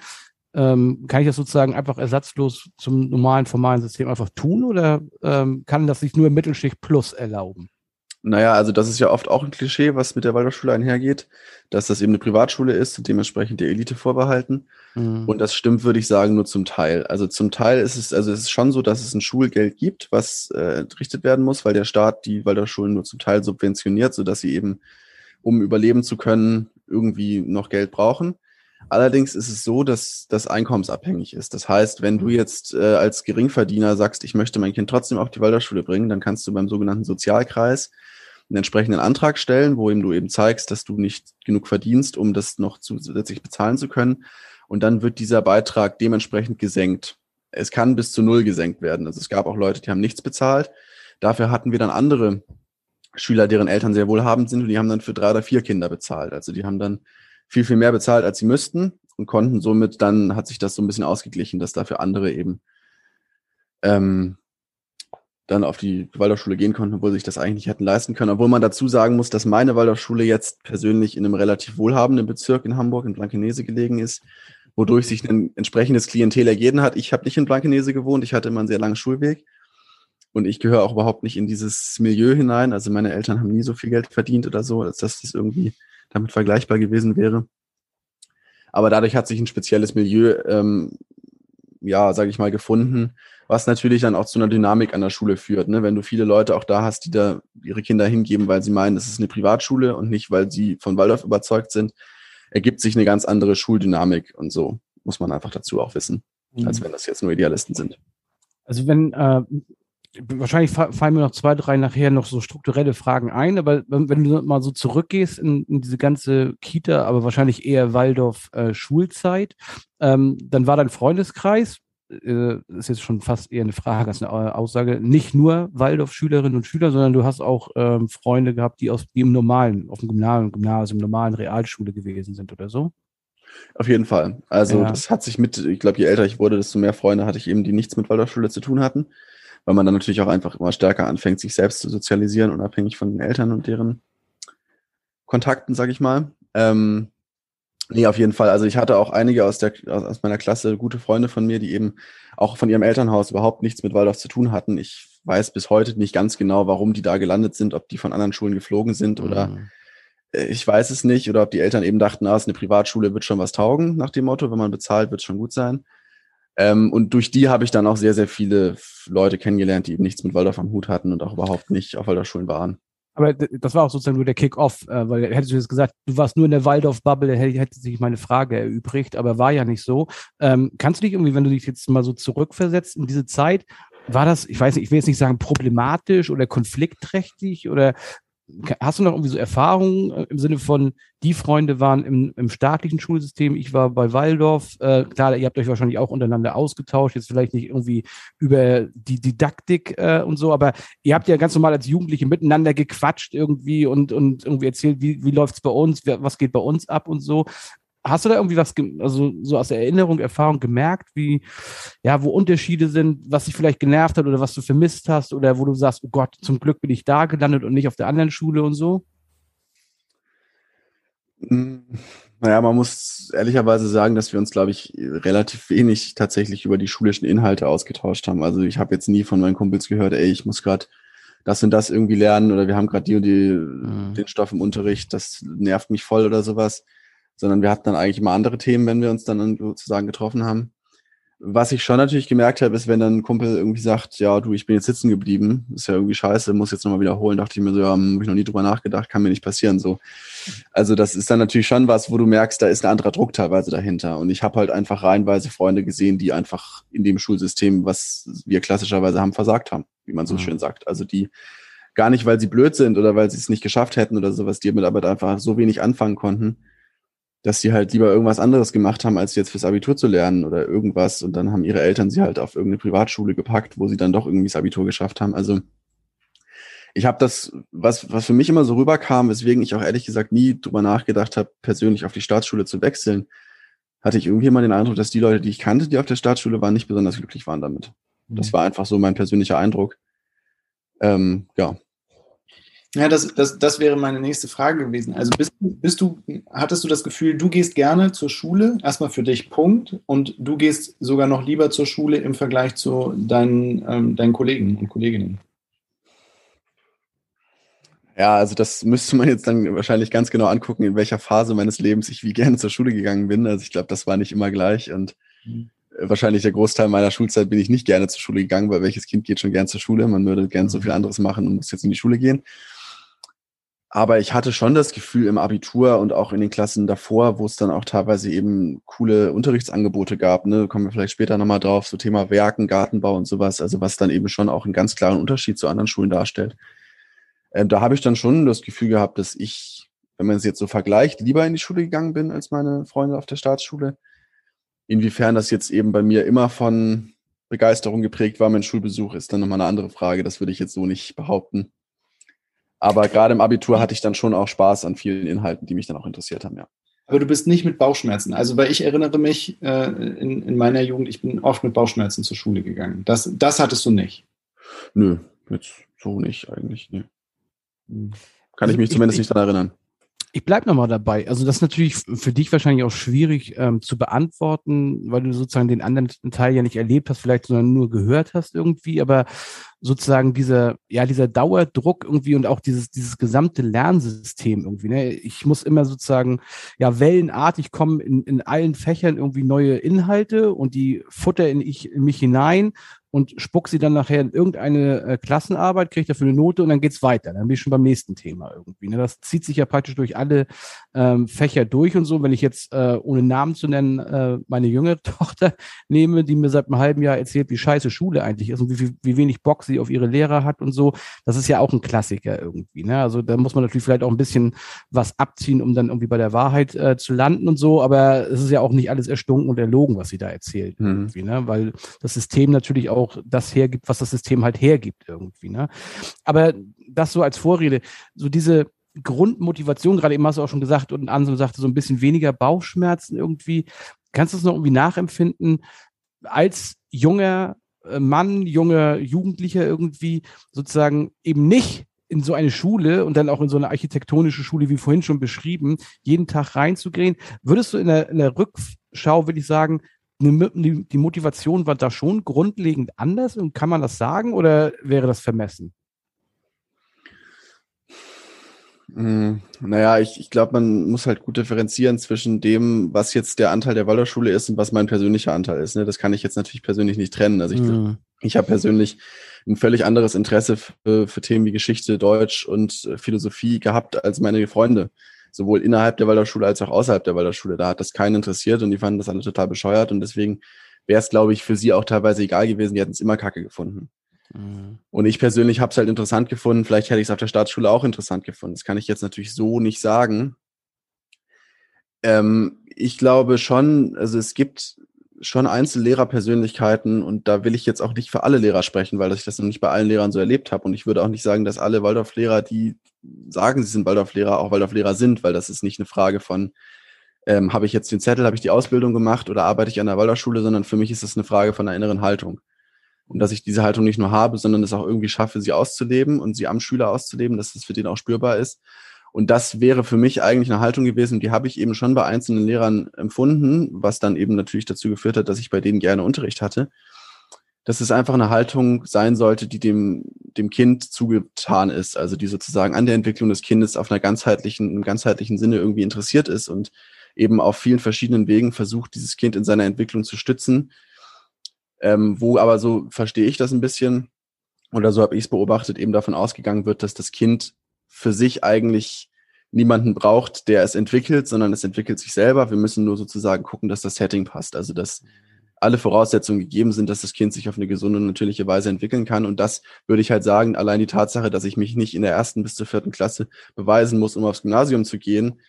Ähm, kann ich das sozusagen einfach ersatzlos zum normalen, formalen System einfach tun oder ähm, kann das sich nur Mittelschicht Plus erlauben? Naja, also das ist ja oft auch ein Klischee, was mit der Waldorfschule einhergeht, dass das eben eine Privatschule ist und dementsprechend der Elite vorbehalten. Mhm. Und das stimmt, würde ich sagen, nur zum Teil. Also zum Teil ist es, also es ist schon so, dass es ein Schulgeld gibt, was äh, entrichtet werden muss, weil der Staat die Waldorfschulen nur zum Teil subventioniert, sodass sie eben, um überleben zu können, irgendwie noch Geld brauchen. Allerdings ist es so, dass das einkommensabhängig ist. Das heißt, wenn du jetzt äh, als Geringverdiener sagst, ich möchte mein Kind trotzdem auf die Waldorfschule bringen, dann kannst du beim sogenannten Sozialkreis einen entsprechenden Antrag stellen, wo eben du eben zeigst, dass du nicht genug verdienst, um das noch zusätzlich bezahlen zu können. Und dann wird dieser Beitrag dementsprechend gesenkt. Es kann bis zu null gesenkt werden. Also es gab auch Leute, die haben nichts bezahlt. Dafür hatten wir dann andere Schüler, deren Eltern sehr wohlhabend sind und die haben dann für drei oder vier Kinder bezahlt. Also die haben dann viel, viel mehr bezahlt, als sie müssten und konnten somit dann, hat sich das so ein bisschen ausgeglichen, dass dafür andere eben ähm, dann auf die Waldorfschule gehen konnten, obwohl sie sich das eigentlich nicht hätten leisten können. Obwohl man dazu sagen muss, dass meine Waldorfschule jetzt persönlich in einem relativ wohlhabenden Bezirk in Hamburg, in Blankenese gelegen ist, wodurch sich ein entsprechendes Klientel ergeben hat. Ich habe nicht in Blankenese gewohnt, ich hatte immer einen sehr langen Schulweg und ich gehöre auch überhaupt nicht in dieses Milieu hinein. Also meine Eltern haben nie so viel Geld verdient oder so, als dass das irgendwie damit vergleichbar gewesen wäre. Aber dadurch hat sich ein spezielles Milieu, ähm, ja, sage ich mal, gefunden, was natürlich dann auch zu einer Dynamik an der Schule führt. Ne? Wenn du viele Leute auch da hast, die da ihre Kinder hingeben, weil sie meinen, es ist eine Privatschule und nicht, weil sie von Waldorf überzeugt sind, ergibt sich eine ganz andere Schuldynamik und so muss man einfach dazu auch wissen, mhm. als wenn das jetzt nur Idealisten sind. Also wenn äh, wahrscheinlich fallen mir noch zwei, drei nachher noch so strukturelle Fragen ein, aber wenn, wenn du mal so zurückgehst in, in, diese ganze Kita, aber wahrscheinlich eher Waldorf-Schulzeit, äh, ähm, dann war dein Freundeskreis, äh, ist jetzt schon fast eher eine Frage als eine Aussage, nicht nur Waldorf-Schülerinnen und Schüler, sondern du hast auch ähm, Freunde gehabt, die aus die im normalen, auf dem Gymnasium, Gymnasium, normalen Realschule gewesen sind oder so? Auf jeden Fall. Also ja. das hat sich mit, ich glaube, je älter ich wurde, desto mehr Freunde hatte ich eben, die nichts mit Waldorfschule zu tun hatten weil man dann natürlich auch einfach immer stärker anfängt, sich selbst zu sozialisieren, unabhängig von den Eltern und deren Kontakten, sag ich mal. Ähm, nee, auf jeden Fall. Also ich hatte auch einige aus, der, aus meiner Klasse, gute Freunde von mir, die eben auch von ihrem Elternhaus überhaupt nichts mit Waldorf zu tun hatten. Ich weiß bis heute nicht ganz genau, warum die da gelandet sind, ob die von anderen Schulen geflogen sind oder mhm. ich weiß es nicht, oder ob die Eltern eben dachten, ah, es ist eine Privatschule, wird schon was taugen, nach dem Motto, wenn man bezahlt, wird schon gut sein. Ähm, und durch die habe ich dann auch sehr, sehr viele Leute kennengelernt, die eben nichts mit Waldorf am Hut hatten und auch überhaupt nicht auf Waldorfschulen waren. Aber das war auch sozusagen nur der Kick-Off, äh, weil hättest du jetzt gesagt, du warst nur in der Waldorf-Bubble, hätte sich meine Frage erübrigt, aber war ja nicht so. Ähm, kannst du dich irgendwie, wenn du dich jetzt mal so zurückversetzt in diese Zeit, war das, ich weiß nicht, ich will jetzt nicht sagen problematisch oder konfliktträchtig oder hast du noch irgendwie so Erfahrungen äh, im Sinne von, die Freunde waren im, im staatlichen Schulsystem, ich war bei Waldorf, äh, klar, ihr habt euch wahrscheinlich auch untereinander ausgetauscht, jetzt vielleicht nicht irgendwie über die Didaktik äh, und so, aber ihr habt ja ganz normal als Jugendliche miteinander gequatscht irgendwie und, und irgendwie erzählt, wie, wie läuft's bei uns, was geht bei uns ab und so. Hast du da irgendwie was, also so aus Erinnerung, Erfahrung gemerkt, wie, ja, wo Unterschiede sind, was dich vielleicht genervt hat oder was du vermisst hast oder wo du sagst, oh Gott, zum Glück bin ich da gelandet und nicht auf der anderen Schule und so? Hm, naja, man muss ehrlicherweise sagen, dass wir uns, glaube ich, relativ wenig tatsächlich über die schulischen Inhalte ausgetauscht haben. Also ich habe jetzt nie von meinen Kumpels gehört, ey, ich muss gerade das und das irgendwie lernen oder wir haben gerade die und die, mhm. den Stoff im Unterricht, das nervt mich voll oder sowas sondern wir hatten dann eigentlich immer andere Themen, wenn wir uns dann sozusagen getroffen haben. Was ich schon natürlich gemerkt habe, ist, wenn dann ein Kumpel irgendwie sagt, ja, du, ich bin jetzt sitzen geblieben, ist ja irgendwie scheiße, muss jetzt nochmal wiederholen, dachte ich mir so, ja, habe ich noch nie drüber nachgedacht, kann mir nicht passieren, so. Also das ist dann natürlich schon was, wo du merkst, da ist ein anderer Druck teilweise dahinter. Und ich habe halt einfach reihenweise Freunde gesehen, die einfach in dem Schulsystem, was wir klassischerweise haben, versagt haben, wie man so mhm. schön sagt. Also die gar nicht, weil sie blöd sind oder weil sie es nicht geschafft hätten oder sowas, die damit aber einfach so wenig anfangen konnten, dass sie halt lieber irgendwas anderes gemacht haben, als jetzt fürs Abitur zu lernen oder irgendwas. Und dann haben ihre Eltern sie halt auf irgendeine Privatschule gepackt, wo sie dann doch irgendwie das Abitur geschafft haben. Also ich habe das, was, was für mich immer so rüberkam, weswegen ich auch ehrlich gesagt nie drüber nachgedacht habe, persönlich auf die Staatsschule zu wechseln, hatte ich irgendwie immer den Eindruck, dass die Leute, die ich kannte, die auf der Staatsschule waren, nicht besonders glücklich waren damit. Mhm. Das war einfach so mein persönlicher Eindruck. Ähm, ja. Ja, das, das, das wäre meine nächste Frage gewesen. Also bist, bist du, hattest du das Gefühl, du gehst gerne zur Schule, erstmal für dich, Punkt, und du gehst sogar noch lieber zur Schule im Vergleich zu deinen, ähm, deinen Kollegen und Kolleginnen? Ja, also das müsste man jetzt dann wahrscheinlich ganz genau angucken, in welcher Phase meines Lebens ich wie gerne zur Schule gegangen bin. Also ich glaube, das war nicht immer gleich und mhm. wahrscheinlich der Großteil meiner Schulzeit bin ich nicht gerne zur Schule gegangen, weil welches Kind geht schon gern zur Schule? Man würde gern so mhm. viel anderes machen und muss jetzt in die Schule gehen. Aber ich hatte schon das Gefühl im Abitur und auch in den Klassen davor, wo es dann auch teilweise eben coole Unterrichtsangebote gab, ne, kommen wir vielleicht später nochmal drauf, so Thema Werken, Gartenbau und sowas, also was dann eben schon auch einen ganz klaren Unterschied zu anderen Schulen darstellt. Ähm, da habe ich dann schon das Gefühl gehabt, dass ich, wenn man es jetzt so vergleicht, lieber in die Schule gegangen bin als meine Freunde auf der Staatsschule. Inwiefern das jetzt eben bei mir immer von Begeisterung geprägt war, mein Schulbesuch, ist dann nochmal eine andere Frage. Das würde ich jetzt so nicht behaupten. Aber gerade im Abitur hatte ich dann schon auch Spaß an vielen Inhalten, die mich dann auch interessiert haben, ja. Aber du bist nicht mit Bauchschmerzen. Also, weil ich erinnere mich äh, in, in meiner Jugend, ich bin oft mit Bauchschmerzen zur Schule gegangen. Das, das hattest du nicht. Nö, jetzt so nicht eigentlich. Nee. Kann also ich mich zumindest ich, nicht daran erinnern. Ich bleib nochmal dabei. Also das ist natürlich für dich wahrscheinlich auch schwierig ähm, zu beantworten, weil du sozusagen den anderen Teil ja nicht erlebt hast, vielleicht sondern nur gehört hast irgendwie. Aber sozusagen dieser, ja, dieser Dauerdruck irgendwie und auch dieses, dieses gesamte Lernsystem irgendwie. Ne? Ich muss immer sozusagen, ja, wellenartig kommen in, in allen Fächern irgendwie neue Inhalte und die futter in, ich, in mich hinein und spuck sie dann nachher in irgendeine äh, Klassenarbeit, kriege dafür eine Note und dann geht's weiter. Dann bin ich schon beim nächsten Thema irgendwie. Ne? Das zieht sich ja praktisch durch alle ähm, Fächer durch und so. Wenn ich jetzt, äh, ohne Namen zu nennen, äh, meine jüngere Tochter nehme, die mir seit einem halben Jahr erzählt, wie scheiße Schule eigentlich ist und wie, wie wenig Bock sie auf ihre Lehrer hat und so, das ist ja auch ein Klassiker irgendwie. Ne? Also da muss man natürlich vielleicht auch ein bisschen was abziehen, um dann irgendwie bei der Wahrheit äh, zu landen und so, aber es ist ja auch nicht alles erstunken und erlogen, was sie da erzählt mhm. irgendwie, ne? weil das System natürlich auch das hergibt, was das System halt hergibt irgendwie. Ne? Aber das so als Vorrede, so diese Grundmotivation, gerade eben hast du auch schon gesagt und Anselm sagte, so ein bisschen weniger Bauchschmerzen irgendwie. Kannst du es noch irgendwie nachempfinden, als junger Mann, junger Jugendlicher irgendwie sozusagen eben nicht in so eine Schule und dann auch in so eine architektonische Schule, wie vorhin schon beschrieben, jeden Tag reinzugehen. Würdest du in der, in der Rückschau, würde ich sagen, die Motivation war da schon grundlegend anders und kann man das sagen oder wäre das vermessen? Hm, naja, ich, ich glaube, man muss halt gut differenzieren zwischen dem, was jetzt der Anteil der Waldorfschule ist und was mein persönlicher Anteil ist. Ne? Das kann ich jetzt natürlich persönlich nicht trennen. Also ich, mhm. ich habe persönlich ein völlig anderes Interesse für, für Themen wie Geschichte, Deutsch und Philosophie gehabt als meine Freunde sowohl innerhalb der Waldorfschule als auch außerhalb der Waldorfschule. Da hat das keinen interessiert und die fanden das alle total bescheuert und deswegen wäre es, glaube ich, für sie auch teilweise egal gewesen. Die hätten es immer kacke gefunden. Mhm. Und ich persönlich habe es halt interessant gefunden. Vielleicht hätte ich es auf der Staatsschule auch interessant gefunden. Das kann ich jetzt natürlich so nicht sagen. Ähm, ich glaube schon, also es gibt schon Einzellehrerpersönlichkeiten und da will ich jetzt auch nicht für alle Lehrer sprechen, weil ich das noch nicht bei allen Lehrern so erlebt habe. Und ich würde auch nicht sagen, dass alle Waldorflehrer, die sagen, sie sind Waldorflehrer, auch Waldorflehrer sind, weil das ist nicht eine Frage von, ähm, habe ich jetzt den Zettel, habe ich die Ausbildung gemacht oder arbeite ich an der Waldorfschule, sondern für mich ist das eine Frage von einer inneren Haltung. Und dass ich diese Haltung nicht nur habe, sondern es auch irgendwie schaffe, sie auszuleben und sie am Schüler auszuleben, dass das für den auch spürbar ist. Und das wäre für mich eigentlich eine Haltung gewesen, die habe ich eben schon bei einzelnen Lehrern empfunden, was dann eben natürlich dazu geführt hat, dass ich bei denen gerne Unterricht hatte. Dass es einfach eine Haltung sein sollte, die dem, dem Kind zugetan ist, also die sozusagen an der Entwicklung des Kindes auf einer ganzheitlichen, im ganzheitlichen Sinne irgendwie interessiert ist und eben auf vielen verschiedenen Wegen versucht, dieses Kind in seiner Entwicklung zu stützen. Ähm, wo aber so verstehe ich das ein bisschen, oder so habe ich es beobachtet, eben davon ausgegangen wird, dass das Kind für sich eigentlich niemanden braucht, der es entwickelt, sondern es entwickelt sich selber. Wir müssen nur sozusagen gucken, dass das Setting passt. Also dass alle Voraussetzungen gegeben sind, dass das Kind sich auf eine gesunde und natürliche Weise entwickeln kann. Und das würde ich halt sagen, allein die Tatsache, dass ich mich nicht in der ersten bis zur vierten Klasse beweisen muss, um aufs Gymnasium zu gehen,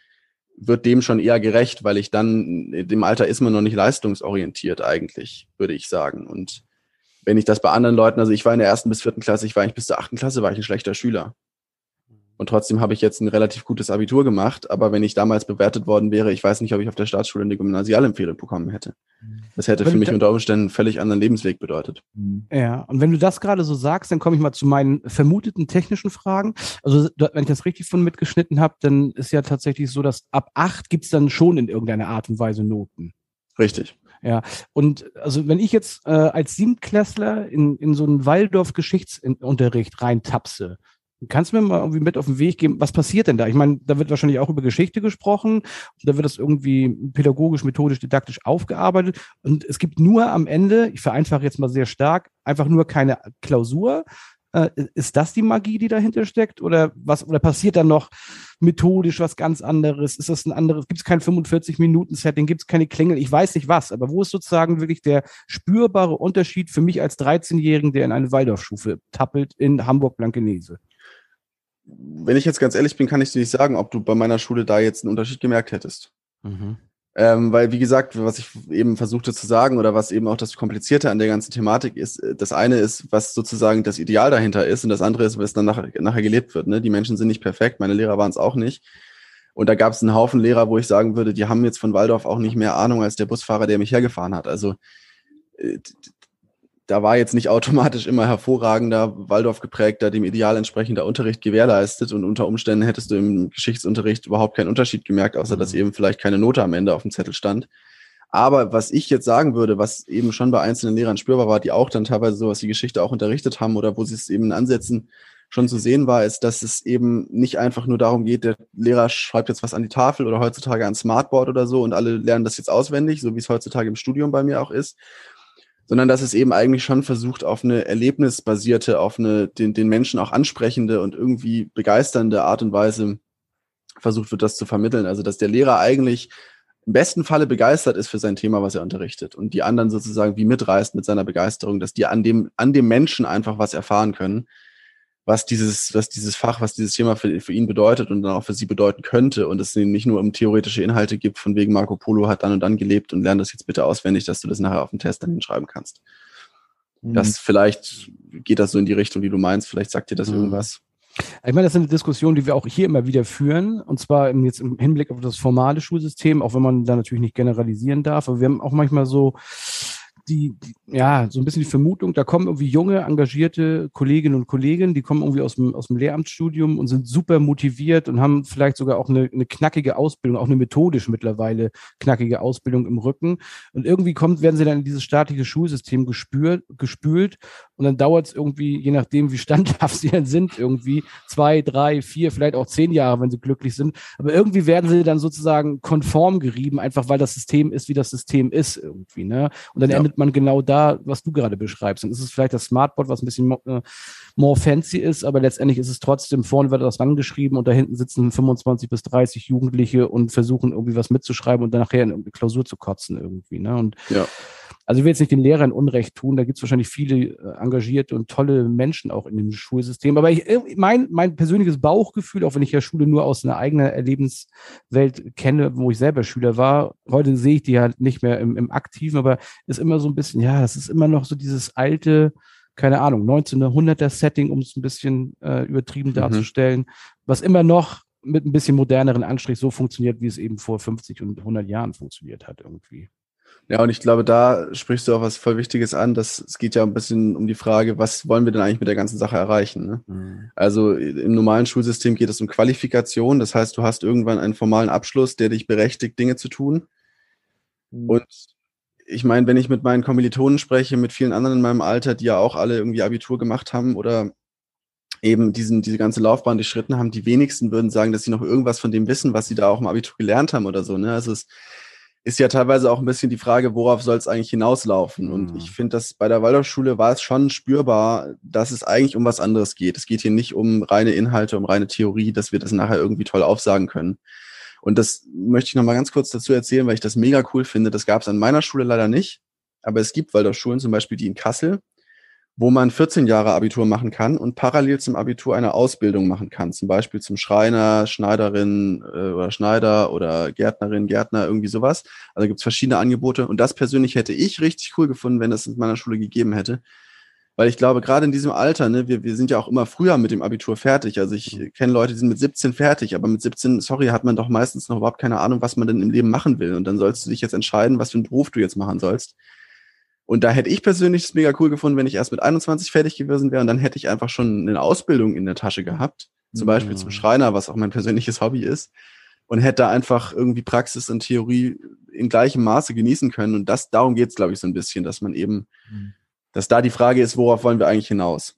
wird dem schon eher gerecht, weil ich dann, dem Alter ist man noch nicht leistungsorientiert eigentlich, würde ich sagen. Und wenn ich das bei anderen Leuten, also ich war in der ersten bis vierten Klasse, ich war eigentlich bis zur achten Klasse, war ich ein schlechter Schüler. Und trotzdem habe ich jetzt ein relativ gutes Abitur gemacht. Aber wenn ich damals bewertet worden wäre, ich weiß nicht, ob ich auf der Staatsschule eine Gymnasialempfehlung bekommen hätte. Das hätte Wenn für mich unter Umständen einen völlig anderen Lebensweg bedeutet. Ja, und wenn du das gerade so sagst, dann komme ich mal zu meinen vermuteten technischen Fragen. Also wenn ich das richtig von mitgeschnitten habe, dann ist ja tatsächlich so, dass ab acht gibt's dann schon in irgendeiner Art und Weise Noten. Richtig. Und also wenn ich jetzt äh, als Siebtklässler in, in so einen Waldorf-Geschichtsunterricht reintapse, kannst du mir mal irgendwie mit auf den Weg geben, was passiert denn da? Ich meine, da wird wahrscheinlich auch über Geschichte gesprochen, da wird das irgendwie pädagogisch, methodisch, didaktisch aufgearbeitet und es gibt nur am Ende, ich vereinfache jetzt mal sehr stark, einfach nur keine Klausur. Äh, ist das die Magie, die dahinter steckt? Oder was, oder passiert da noch methodisch was ganz anderes? Ist das ein anderes? Gibt es kein 45-Minuten-Setting? Gibt es keine Klingel? Ich weiß nicht was, aber wo ist sozusagen wirklich der spürbare Unterschied für mich als 13-Jährigen, der in eine Waldorfstufe tappelt in Hamburg-Blankenese? Wenn ich jetzt ganz ehrlich bin, kann ich dir nicht sagen, ob du bei meiner Schule da jetzt einen Unterschied gemerkt hättest. Ähm, weil, wie gesagt, was ich eben versuchte zu sagen oder was eben auch das Komplizierte an der ganzen Thematik ist, äh, das eine ist, was sozusagen das Ideal dahinter ist und das andere ist, was dann nachher, nachher gelebt wird. Ne? Die Menschen sind nicht perfekt, meine Lehrer waren es auch nicht. Und da gab es einen Haufen Lehrer, wo ich sagen würde, die haben jetzt von Waldorf auch nicht mehr Ahnung als der Busfahrer, der mich hergefahren hat. Also äh, da war jetzt nicht automatisch immer hervorragender, Waldorf geprägter, dem Ideal entsprechender Unterricht gewährleistet. Und unter Umständen hättest du im Geschichtsunterricht überhaupt keinen Unterschied gemerkt, außer dass eben vielleicht keine Note am Ende auf dem Zettel stand. Aber was ich jetzt sagen würde, was eben schon bei einzelnen Lehrern spürbar war, die auch dann teilweise sowas wie Geschichte auch unterrichtet haben oder wo sie es eben in Ansätzen schon zu sehen war, ist, dass es eben nicht einfach nur darum geht, der Lehrer schreibt jetzt was an die Tafel oder heutzutage an Smartboard oder so und alle lernen das jetzt auswendig, so wie es heutzutage im Studium bei mir auch ist, sondern dass es eben eigentlich schon versucht, auf eine erlebnisbasierte, auf eine den, den Menschen auch ansprechende und irgendwie begeisternde Art und Weise versucht wird, das zu vermitteln. Also dass der Lehrer eigentlich im besten Falle begeistert ist für sein Thema, was er unterrichtet und die anderen sozusagen wie mitreißt mit seiner Begeisterung, dass die an dem, an dem Menschen einfach was erfahren können, was dieses, was dieses Fach, was dieses Thema für, für ihn bedeutet und dann auch für sie bedeuten könnte und es nicht nur um theoretische Inhalte gibt, von wegen Marco Polo hat dann und dann gelebt und lern das jetzt bitte auswendig, dass du das nachher auf dem Test dann hinschreiben kannst. Das vielleicht geht das so in die Richtung, die du meinst, vielleicht sagt dir das Mhm. irgendwas. Ich meine, das ist eine Diskussion, die wir auch hier immer wieder führen, und zwar im, jetzt im Hinblick auf das formale Schulsystem, auch wenn man da natürlich nicht generalisieren darf, aber wir haben auch manchmal so die, ja, so ein bisschen die Vermutung, da kommen irgendwie junge, engagierte Kolleginnen und Kollegen, die kommen irgendwie aus dem, aus dem Lehramtsstudium und sind super motiviert und haben vielleicht sogar auch eine, eine knackige Ausbildung, auch eine methodisch mittlerweile knackige Ausbildung im Rücken. Und irgendwie kommt, werden sie dann in dieses staatliche Schulsystem gespürt, gespült und dann dauert es irgendwie, je nachdem, wie standhaft sie dann sind, irgendwie zwei, drei, vier, vielleicht auch zehn Jahre, wenn sie glücklich sind. Aber irgendwie werden sie dann sozusagen konform gerieben, einfach weil das System ist, wie das System ist irgendwie. Ne? Und dann Ja. endet man genau da, was du gerade beschreibst. Dann ist es vielleicht das Smartboard, was ein bisschen mo- äh, more fancy ist, aber letztendlich ist es trotzdem, vorne wird das rangeschrieben und da hinten sitzen 25 bis 30 Jugendliche und versuchen irgendwie was mitzuschreiben und dann nachher in irgendeine Klausur zu kotzen irgendwie. Ne? Und Ja. Also ich will jetzt nicht den Lehrern Unrecht tun, da gibt es wahrscheinlich viele äh, engagierte und tolle Menschen auch in dem Schulsystem. Aber ich, äh, mein, mein persönliches Bauchgefühl, auch wenn ich ja Schule nur aus einer eigenen Erlebenswelt kenne, wo ich selber Schüler war, heute sehe ich die halt nicht mehr im, im Aktiven, aber ist immer so ein bisschen, ja, das ist immer noch so dieses alte, keine Ahnung, 1900er Setting, um es ein bisschen äh, übertrieben Mhm. darzustellen, was immer noch mit ein bisschen moderneren Anstrich so funktioniert, wie es eben vor 50 und 100 Jahren funktioniert hat irgendwie. Ja, und ich glaube, da sprichst du auch was voll Wichtiges an. Dass, es geht ja ein bisschen um die Frage, was wollen wir denn eigentlich mit der ganzen Sache erreichen? Ne? Also im normalen Schulsystem geht es um Qualifikation. Das heißt, du hast irgendwann einen formalen Abschluss, der dich berechtigt, Dinge zu tun. Und ich meine, wenn ich mit meinen Kommilitonen spreche, mit vielen anderen in meinem Alter, die ja auch alle irgendwie Abitur gemacht haben oder eben diesen, diese ganze Laufbahn durchschritten haben, die wenigsten würden sagen, dass sie noch irgendwas von dem wissen, was sie da auch im Abitur gelernt haben oder so. Ne? Also es ist ja teilweise auch ein bisschen die Frage, worauf soll es eigentlich hinauslaufen? Und Mhm. ich finde, dass bei der Waldorfschule war es schon spürbar, dass es eigentlich um was anderes geht. Es geht hier nicht um reine Inhalte, um reine Theorie, dass wir das nachher irgendwie toll aufsagen können. Und das möchte ich nochmal ganz kurz dazu erzählen, weil ich das mega cool finde. Das gab es an meiner Schule leider nicht. Aber es gibt Waldorfschulen, zum Beispiel die in Kassel, wo man 14 Jahre Abitur machen kann und parallel zum Abitur eine Ausbildung machen kann. Zum Beispiel zum Schreiner, Schneiderin äh, oder Schneider oder Gärtnerin, Gärtner, irgendwie sowas. Also gibt es verschiedene Angebote. Und das persönlich hätte ich richtig cool gefunden, wenn das in meiner Schule gegeben hätte. Weil ich glaube, gerade in diesem Alter, ne, wir, wir sind ja auch immer früher mit dem Abitur fertig. Also ich Mhm. kenne Leute, die sind mit 17 fertig, aber mit 17, sorry, hat man doch meistens noch überhaupt keine Ahnung, was man denn im Leben machen will. Und dann sollst du dich jetzt entscheiden, was für einen Beruf du jetzt machen sollst. Und da hätte ich persönlich es mega cool gefunden, wenn ich erst mit 21 fertig gewesen wäre und dann hätte ich einfach schon eine Ausbildung in der Tasche gehabt. Zum Beispiel Mhm. zum Schreiner, was auch mein persönliches Hobby ist. Und hätte da einfach irgendwie Praxis und Theorie in gleichem Maße genießen können. Und das, darum geht es, glaube ich, so ein bisschen, dass man eben, Mhm. dass da die Frage ist, worauf wollen wir eigentlich hinaus?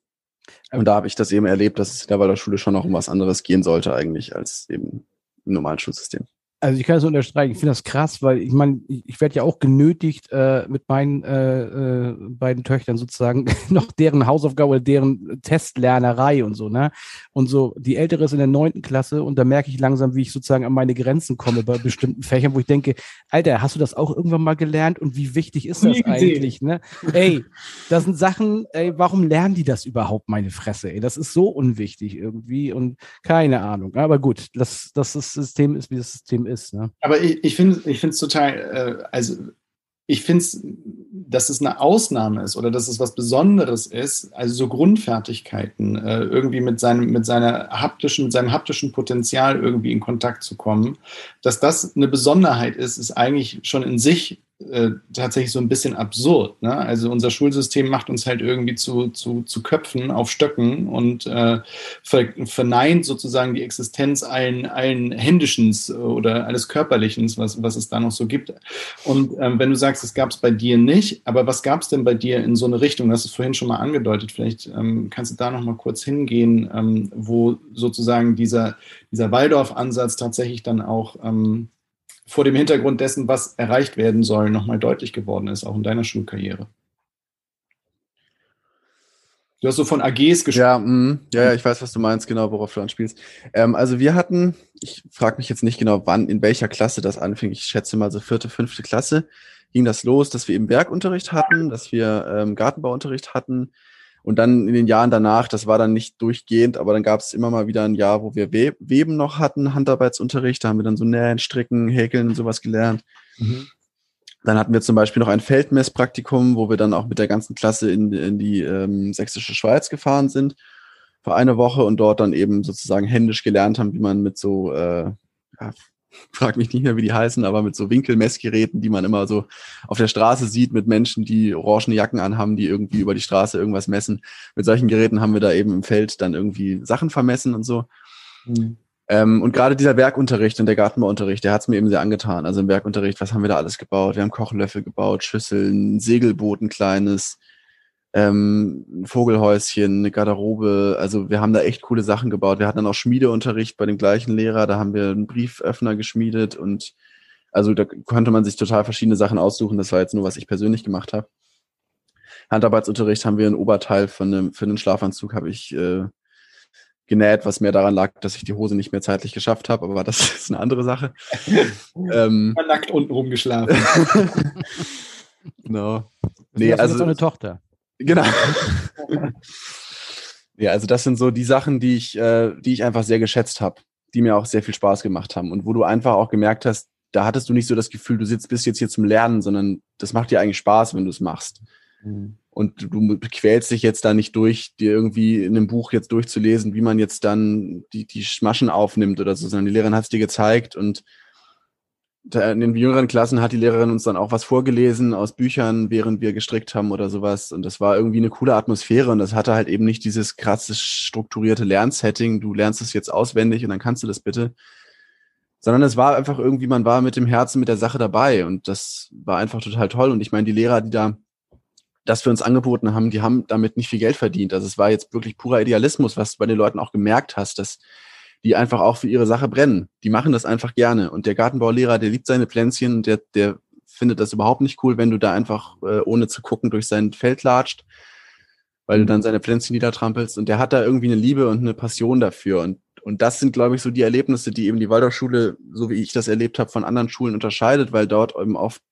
Und da habe ich das eben erlebt, dass es in der Waldorfschule schon noch um was anderes gehen sollte eigentlich als eben im normalen Schulsystem. Also ich kann das unterstreichen. Ich finde das krass, weil ich meine, ich, werde ja auch genötigt, äh, mit meinen äh, äh, beiden Töchtern sozusagen noch deren Hausaufgabe oder deren Testlernerei und so, ne? Und so, die ältere ist in der neunten Klasse und da merke ich langsam, wie ich sozusagen an meine Grenzen komme bei bestimmten Fächern, wo ich denke, Alter, hast du das auch irgendwann mal gelernt und wie wichtig ist das eigentlich, ne? Ey, das sind Sachen, ey, warum lernen die das überhaupt, meine Fresse, ey? Das ist so unwichtig irgendwie und keine Ahnung. Aber gut, dass das, das System ist, wie das System ist, ne? Aber ich, ich finde es total, äh, also ich finde es, dass es eine Ausnahme ist oder dass es was Besonderes ist, also so Grundfertigkeiten, äh, irgendwie mit seinem, mit seiner haptischen, mit seinem haptischen Potenzial irgendwie in Kontakt zu kommen, dass das eine Besonderheit ist, ist eigentlich schon in sich äh, tatsächlich so ein bisschen absurd. Ne? Also unser Schulsystem macht uns halt irgendwie zu, zu, zu Köpfen auf Stöcken und äh, ver, verneint sozusagen die Existenz allen, allen Händischens oder alles Körperlichens, was, was es da noch so gibt. Und ähm, wenn du sagst, es gab es bei dir nicht, aber was gab es denn bei dir in so eine Richtung? Das ist vorhin schon mal angedeutet. Vielleicht ähm, kannst du da noch mal kurz hingehen, ähm, wo sozusagen dieser, dieser Waldorf-Ansatz tatsächlich dann auch ähm, vor dem Hintergrund dessen, was erreicht werden soll, nochmal deutlich geworden ist, auch in deiner Schulkarriere. Du hast so von AGs gesprochen. Ja, mh, ja, ja, ich weiß, was du meinst, genau, worauf du anspielst. Ähm, also wir hatten, ich frage mich jetzt nicht genau, wann, in welcher Klasse das anfing. Ich schätze mal so vierte, fünfte Klasse ging das los, dass wir eben Bergunterricht hatten, dass wir ähm, Gartenbauunterricht hatten. Und dann in den Jahren danach, das war dann nicht durchgehend, aber dann gab es immer mal wieder ein Jahr, wo wir We Weben noch hatten, Handarbeitsunterricht. Da haben wir dann so Nähen, Stricken, Häkeln und sowas gelernt. Mhm. Dann hatten wir zum Beispiel noch ein Feldmesspraktikum, wo wir dann auch mit der ganzen Klasse in, in die ähm, sächsische Schweiz gefahren sind für eine Woche und dort dann eben sozusagen händisch gelernt haben, wie man mit so, äh, ja, frag mich nicht mehr, wie die heißen, aber mit so Winkelmessgeräten, die man immer so auf der Straße sieht, mit Menschen, die orangene Jacken anhaben, die irgendwie über die Straße irgendwas messen. Mit solchen Geräten haben wir da eben im Feld dann irgendwie Sachen vermessen und so. Mhm. Ähm, und gerade dieser Werkunterricht und der Gartenbauunterricht, der hat es mir eben sehr angetan. Also im Werkunterricht, was haben wir da alles gebaut? Wir haben Kochlöffel gebaut, Schüsseln, Segelboot, ein kleines, ähm, ein Vogelhäuschen, eine Garderobe. Also wir haben da echt coole Sachen gebaut. Wir hatten dann auch Schmiedeunterricht bei dem gleichen Lehrer. Da haben wir einen Brieföffner geschmiedet und also da konnte man sich total verschiedene Sachen aussuchen. Das war jetzt nur, was ich persönlich gemacht habe. Handarbeitsunterricht haben wir ein Oberteil von einem, für einen Schlafanzug habe ich äh, genäht, was mehr daran lag, dass ich die Hose nicht mehr zeitlich geschafft habe, aber das ist eine andere Sache. ähm, Nackt unten rumgeschlafen. genau. Nee, Nee, also also so eine Tochter. Genau. ja, also das sind so die Sachen, die ich, äh, die ich einfach sehr geschätzt habe, die mir auch sehr viel Spaß gemacht haben und wo du einfach auch gemerkt hast, da hattest du nicht so das Gefühl, du sitzt bist jetzt hier zum Lernen, sondern das macht dir eigentlich Spaß, wenn du es machst. Und du quälst dich jetzt da nicht durch, dir irgendwie in einem Buch jetzt durchzulesen, wie man jetzt dann die, die Schmaschen aufnimmt oder so, sondern die Lehrerin hat es dir gezeigt und in den jüngeren Klassen hat die Lehrerin uns dann auch was vorgelesen aus Büchern, während wir gestrickt haben oder sowas. Und das war irgendwie eine coole Atmosphäre und das hatte halt eben nicht dieses krasse strukturierte Lernsetting. Du lernst es jetzt auswendig und dann kannst du das bitte. Sondern es war einfach irgendwie, man war mit dem Herzen mit der Sache dabei und das war einfach total toll. Und ich meine, die Lehrer, die da das für uns angeboten haben, die haben damit nicht viel Geld verdient. Also es war jetzt wirklich purer Idealismus, was du bei den Leuten auch gemerkt hast, dass die einfach auch für ihre Sache brennen. Die machen das einfach gerne. Und der Gartenbaulehrer, der liebt seine Pflänzchen, der, der findet das überhaupt nicht cool, wenn du da einfach äh, ohne zu gucken durch sein Feld latscht, weil du dann seine Pflänzchen niedertrampelst. Und der hat da irgendwie eine Liebe und eine Passion dafür. Und, und das sind, glaube ich, so die Erlebnisse, die eben die Waldorfschule, so wie ich das erlebt habe, von anderen Schulen unterscheidet, weil dort eben oft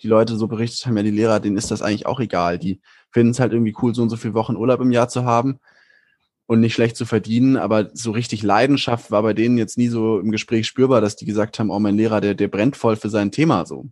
die Leute so berichtet haben, ja, die Lehrer, denen ist das eigentlich auch egal. Die finden es halt irgendwie cool, so und so viele Wochen Urlaub im Jahr zu haben und nicht schlecht zu verdienen, aber so richtig Leidenschaft war bei denen jetzt nie so im Gespräch spürbar, dass die gesagt haben, oh, mein Lehrer, der, der brennt voll für sein Thema so.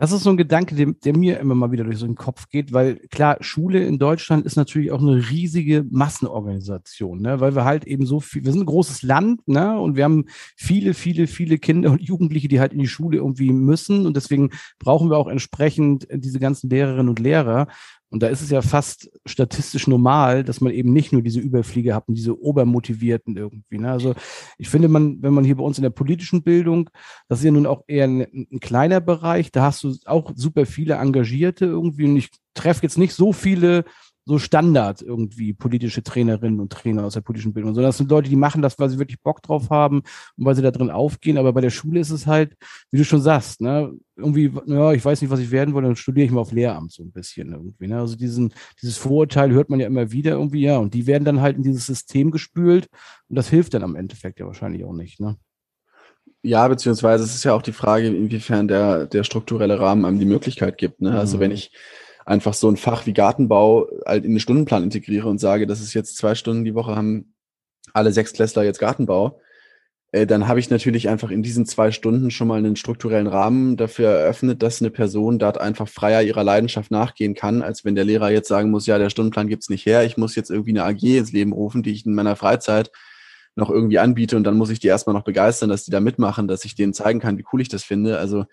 Das ist so ein Gedanke, der, der, mir immer mal wieder durch so den Kopf geht, weil klar, Schule in Deutschland ist natürlich auch eine riesige Massenorganisation, ne? weil wir halt eben so viel, wir sind ein großes Land, ne? Und wir haben viele, viele, viele Kinder und Jugendliche, die halt in die Schule irgendwie müssen. Und deswegen brauchen wir auch entsprechend diese ganzen Lehrerinnen und Lehrer. Und da ist es ja fast statistisch normal, dass man eben nicht nur diese Überflieger hat und diese Obermotivierten irgendwie. Ne? Also ich finde, man, wenn man hier bei uns in der politischen Bildung, das ist ja nun auch eher ein, ein kleiner Bereich, da hast du auch super viele Engagierte irgendwie. Und ich treffe jetzt nicht so viele so Standard irgendwie politische Trainerinnen und Trainer aus der politischen Bildung, sondern das sind Leute, die machen das, weil sie wirklich Bock drauf haben und weil sie da drin aufgehen. Aber bei der Schule ist es halt, wie du schon sagst, ne, irgendwie, ja, ich weiß nicht, was ich werden will, dann studiere ich mal auf Lehramt so ein bisschen irgendwie. Ne? Also diesen, dieses Vorurteil hört man ja immer wieder irgendwie, ja, und die werden dann halt in dieses System gespült und das hilft dann am Endeffekt ja wahrscheinlich auch nicht, ne? Ja, beziehungsweise es ist ja auch die Frage, inwiefern der, der strukturelle Rahmen einem die Möglichkeit gibt. Ne? Also mhm. wenn ich einfach so ein Fach wie Gartenbau halt in den Stundenplan integriere und sage, das ist jetzt zwei Stunden die Woche, haben alle sechs Klässler jetzt Gartenbau, äh, dann habe ich natürlich einfach in diesen zwei Stunden schon mal einen strukturellen Rahmen dafür eröffnet, dass eine Person dort einfach freier ihrer Leidenschaft nachgehen kann, als wenn der Lehrer jetzt sagen muss, ja, der Stundenplan gibt's nicht her, ich muss jetzt irgendwie eine AG ins Leben rufen, die ich in meiner Freizeit noch irgendwie anbiete und dann muss ich die erstmal noch begeistern, dass die da mitmachen, dass ich denen zeigen kann, wie cool ich das finde. Also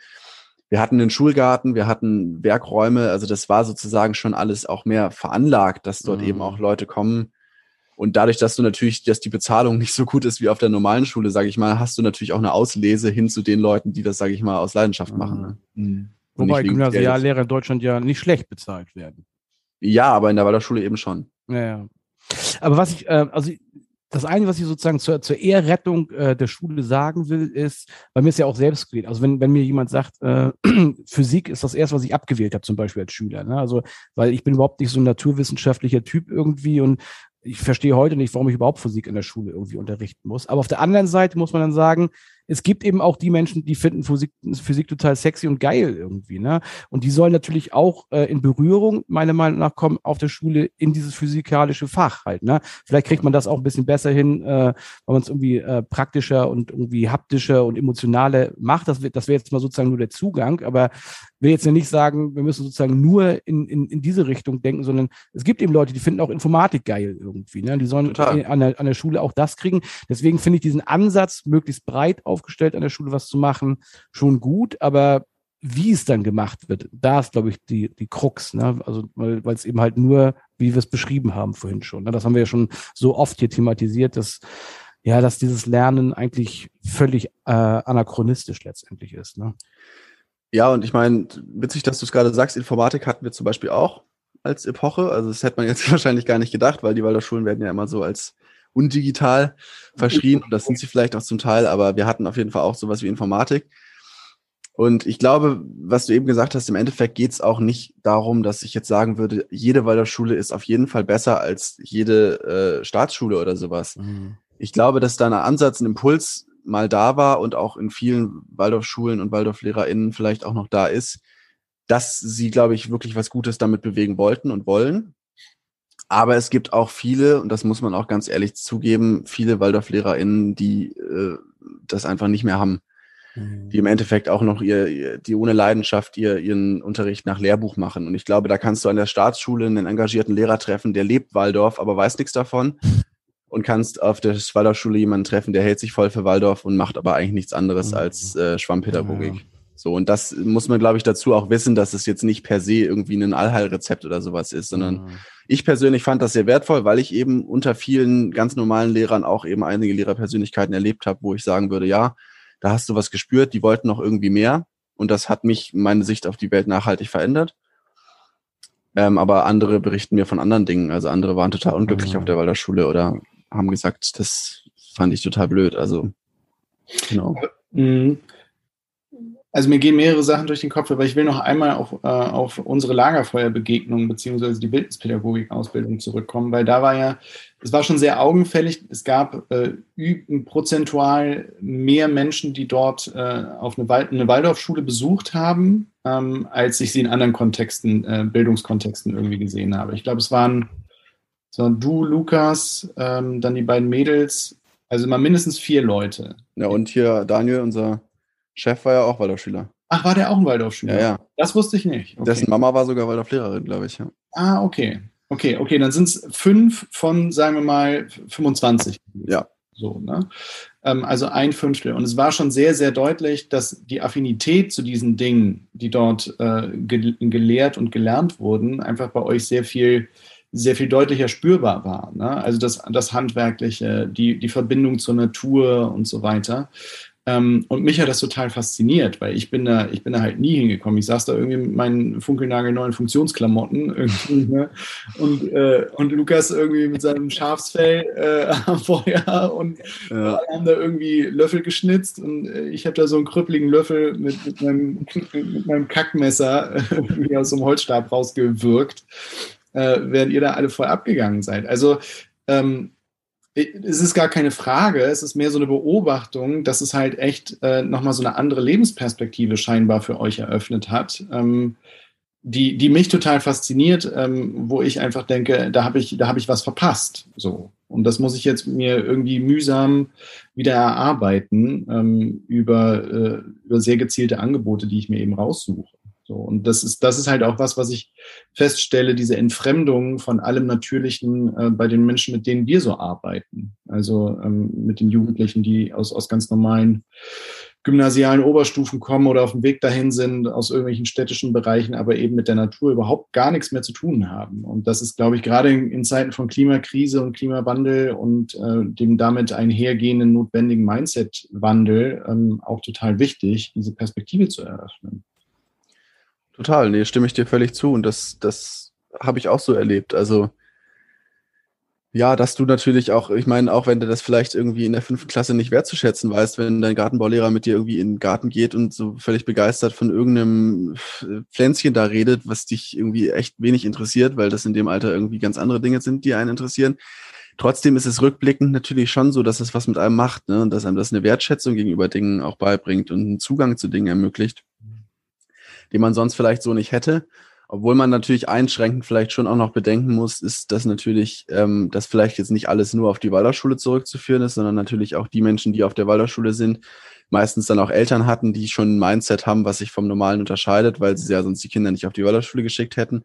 wir hatten einen Schulgarten, wir hatten Werkräume, also das war sozusagen schon alles auch mehr veranlagt, dass dort mhm. eben auch Leute kommen. Und dadurch, dass du natürlich, dass die Bezahlung nicht so gut ist wie auf der normalen Schule, sage ich mal, hast du natürlich auch eine Auslese hin zu den Leuten, die das, sage ich mal, aus Leidenschaft mhm. machen. Ne? Mhm. Wobei Gymnasiallehrer in Deutschland ja nicht schlecht bezahlt werden. Ja, aber in der Waldorfschule eben schon. Ja, ja. Aber was ich, äh, also das eine, was ich sozusagen zur, zur Ehrrettung äh, der Schule sagen will, ist, bei mir ist ja auch selbst gewählt. Also wenn, wenn mir jemand sagt, äh, Physik ist das erste, was ich abgewählt habe, zum Beispiel als Schüler. Ne? Also, weil ich bin überhaupt nicht so ein naturwissenschaftlicher Typ irgendwie und ich verstehe heute nicht, warum ich überhaupt Physik in der Schule irgendwie unterrichten muss. Aber auf der anderen Seite muss man dann sagen, es gibt eben auch die Menschen, die finden Physik, Physik total sexy und geil irgendwie, ne? Und die sollen natürlich auch äh, in Berührung, meiner Meinung nach, kommen auf der Schule in dieses physikalische Fach halt, ne? Vielleicht kriegt man das auch ein bisschen besser hin, äh, weil man es irgendwie äh, praktischer und irgendwie haptischer und emotionaler macht. Das, das wäre jetzt mal sozusagen nur der Zugang, aber will jetzt ja nicht sagen, wir müssen sozusagen nur in, in, in diese Richtung denken, sondern es gibt eben Leute, die finden auch Informatik geil irgendwie, ne? Die sollen an der, an der Schule auch das kriegen. Deswegen finde ich diesen Ansatz, möglichst breit auf aufgestellt, an der Schule was zu machen, schon gut, aber wie es dann gemacht wird, da ist, glaube ich, die, die Krux, ne? Also, weil es eben halt nur, wie wir es beschrieben haben vorhin schon. Ne? Das haben wir ja schon so oft hier thematisiert, dass ja, dass dieses Lernen eigentlich völlig äh, anachronistisch letztendlich ist. Ne? Ja, und ich meine, witzig, dass du es gerade sagst, Informatik hatten wir zum Beispiel auch als Epoche. Also das hätte man jetzt wahrscheinlich gar nicht gedacht, weil die Waldorfschulen werden ja immer so als undigital verschrien. Und das sind sie vielleicht auch zum Teil, aber wir hatten auf jeden Fall auch sowas wie Informatik. Und ich glaube, was du eben gesagt hast, im Endeffekt geht es auch nicht darum, dass ich jetzt sagen würde, jede Waldorfschule ist auf jeden Fall besser als jede äh, Staatsschule oder sowas. Mhm. Ich glaube, dass da ein Ansatz, ein Impuls mal da war und auch in vielen Waldorfschulen und WaldorflehrerInnen vielleicht auch noch da ist, dass sie, glaube ich, wirklich was Gutes damit bewegen wollten und wollen. Aber es gibt auch viele, und das muss man auch ganz ehrlich zugeben, viele WaldorflehrerInnen, die äh, das einfach nicht mehr haben. Mhm. Die im Endeffekt auch noch ihr, die ohne Leidenschaft ihr, ihren Unterricht nach Lehrbuch machen. Und ich glaube, da kannst du an der Staatsschule einen engagierten Lehrer treffen, der lebt Waldorf, aber weiß nichts davon. Und kannst auf der Waldorfschule jemanden treffen, der hält sich voll für Waldorf und macht aber eigentlich nichts anderes mhm. als äh, Schwammpädagogik. Ja. So, und das muss man, glaube ich, dazu auch wissen, dass es jetzt nicht per se irgendwie ein Allheilrezept oder sowas ist, sondern mhm. Ich persönlich fand das sehr wertvoll, weil ich eben unter vielen ganz normalen Lehrern auch eben einige Lehrerpersönlichkeiten erlebt habe, wo ich sagen würde, ja, da hast du was gespürt, die wollten noch irgendwie mehr. Und das hat mich, meine Sicht auf die Welt nachhaltig verändert. Ähm, aber andere berichten mir von anderen Dingen. Also andere waren total unglücklich mhm. auf der Waldorfschule oder haben gesagt, das fand ich total blöd. Also, genau. Mhm. Also mir gehen mehrere Sachen durch den Kopf, aber ich will noch einmal auf, äh, auf unsere Lagerfeuerbegegnung beziehungsweise die Bildungspädagogik-Ausbildung zurückkommen, weil da war ja, es war schon sehr augenfällig, es gab äh, prozentual mehr Menschen, die dort äh, auf eine, Wald eine Waldorfschule besucht haben, ähm, als ich sie in anderen Kontexten, äh, Bildungskontexten irgendwie gesehen habe. Ich glaube, es waren, waren du, Lukas, ähm, dann die beiden Mädels, also immer mindestens vier Leute. Ja, und hier Daniel, unser Chef war ja auch Waldorfschüler. Ach, war der auch ein Waldorfschüler? Ja, ja. Das wusste ich nicht. Okay. Dessen Mama war sogar Waldorflehrerin, glaube ich. Ja. Ah, okay. Okay, okay, dann sind es fünf von, sagen wir mal, 25. Ja. So, ne? Ähm, also ein Fünftel. Und es war schon sehr, sehr deutlich, dass die Affinität zu diesen Dingen, die dort äh, ge gelehrt und gelernt wurden, einfach bei euch sehr viel, sehr viel deutlicher spürbar war. Ne? Also das, das Handwerkliche, die, die Verbindung zur Natur und so weiter. Ähm, und mich hat das total fasziniert, weil ich bin da, ich bin da halt nie hingekommen. Ich saß da irgendwie mit meinen funkelnagelneuen Funktionsklamotten ne? und, äh, und Lukas irgendwie mit seinem Schafsfell äh, am Feuer und ja. haben da irgendwie Löffel geschnitzt und äh, ich habe da so einen krüppeligen Löffel mit, mit, meinem, mit meinem Kackmesser irgendwie aus so einem Holzstab rausgewirkt, äh, während ihr da alle voll abgegangen seid. Also ähm, es ist gar keine Frage, es ist mehr so eine Beobachtung, dass es halt echt äh, nochmal so eine andere Lebensperspektive scheinbar für euch eröffnet hat, ähm, die, die mich total fasziniert, ähm, wo ich einfach denke, da habe ich, da hab ich was verpasst. So. Und das muss ich jetzt mir irgendwie mühsam wieder erarbeiten ähm, über, äh, über sehr gezielte Angebote, die ich mir eben raussuche. So, und das ist, das ist halt auch was, was ich feststelle, diese Entfremdung von allem Natürlichen äh, bei den Menschen, mit denen wir so arbeiten. Also ähm, mit den Jugendlichen, die aus, aus ganz normalen gymnasialen Oberstufen kommen oder auf dem Weg dahin sind, aus irgendwelchen städtischen Bereichen, aber eben mit der Natur überhaupt gar nichts mehr zu tun haben. Und das ist, glaube ich, gerade in, in Zeiten von Klimakrise und Klimawandel und äh, dem damit einhergehenden notwendigen Mindset-Wandel ähm, auch total wichtig, diese Perspektive zu eröffnen. Total, nee, stimme ich dir völlig zu. Und das, das habe ich auch so erlebt. Also, ja, dass du natürlich auch, ich meine, auch wenn du das vielleicht irgendwie in der fünften Klasse nicht wertzuschätzen weißt, wenn dein Gartenbaulehrer mit dir irgendwie in den Garten geht und so völlig begeistert von irgendeinem Pflänzchen da redet, was dich irgendwie echt wenig interessiert, weil das in dem Alter irgendwie ganz andere Dinge sind, die einen interessieren. Trotzdem ist es rückblickend natürlich schon so, dass es was mit einem macht, ne? Und dass einem das eine Wertschätzung gegenüber Dingen auch beibringt und einen Zugang zu Dingen ermöglicht den man sonst vielleicht so nicht hätte. Obwohl man natürlich einschränkend vielleicht schon auch noch bedenken muss, ist, dass natürlich, ähm, dass vielleicht jetzt nicht alles nur auf die Waldorfschule zurückzuführen ist, sondern natürlich auch die Menschen, die auf der Waldorfschule sind, meistens dann auch Eltern hatten, die schon ein Mindset haben, was sich vom Normalen unterscheidet, weil sie ja sonst die Kinder nicht auf die Waldorfschule geschickt hätten.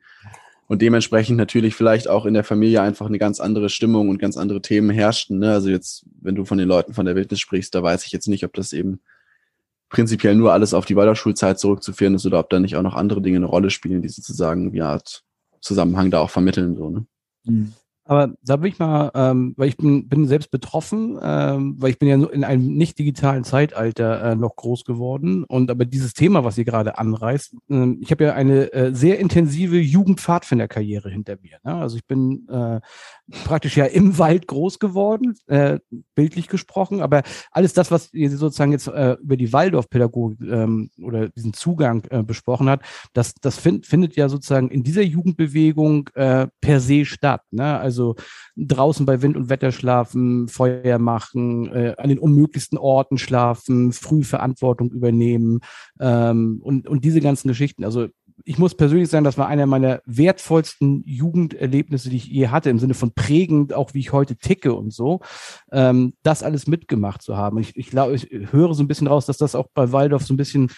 Und dementsprechend natürlich vielleicht auch in der Familie einfach eine ganz andere Stimmung und ganz andere Themen herrschten. Ne? Also jetzt, wenn du von den Leuten von der Wildnis sprichst, da weiß ich jetzt nicht, ob das eben prinzipiell nur alles auf die Waldorfschulzeit zurückzuführen ist oder ob da nicht auch noch andere Dinge eine Rolle spielen, die sozusagen Art Zusammenhang da auch vermitteln. So, ne? Mhm. Aber da bin ich mal, ähm, weil ich bin, bin selbst betroffen, ähm, weil ich bin ja in einem nicht digitalen Zeitalter äh, noch groß geworden. Und aber dieses Thema, was ihr gerade anreißt, äh, ich habe ja eine äh, sehr intensive Jugendpfadfinderkarriere hinter mir. Ne? Also ich bin äh, praktisch ja im Wald groß geworden, äh, bildlich gesprochen, aber alles das, was ihr sozusagen jetzt äh, über die Waldorfpädagogik ähm, oder diesen Zugang äh, besprochen hat, das, das find, findet ja sozusagen in dieser Jugendbewegung äh, per se statt. Ne? Also draußen bei Wind und Wetter schlafen, Feuer machen, äh, an den unmöglichsten Orten schlafen, früh Verantwortung übernehmen ähm, und, und diese ganzen Geschichten. Also ich muss persönlich sagen, das war einer meiner wertvollsten Jugenderlebnisse, die ich je hatte, im Sinne von prägend, auch wie ich heute ticke und so, ähm, das alles mitgemacht zu haben. Ich, ich glaube, ich höre so ein bisschen raus, dass das auch bei Waldorf so ein bisschen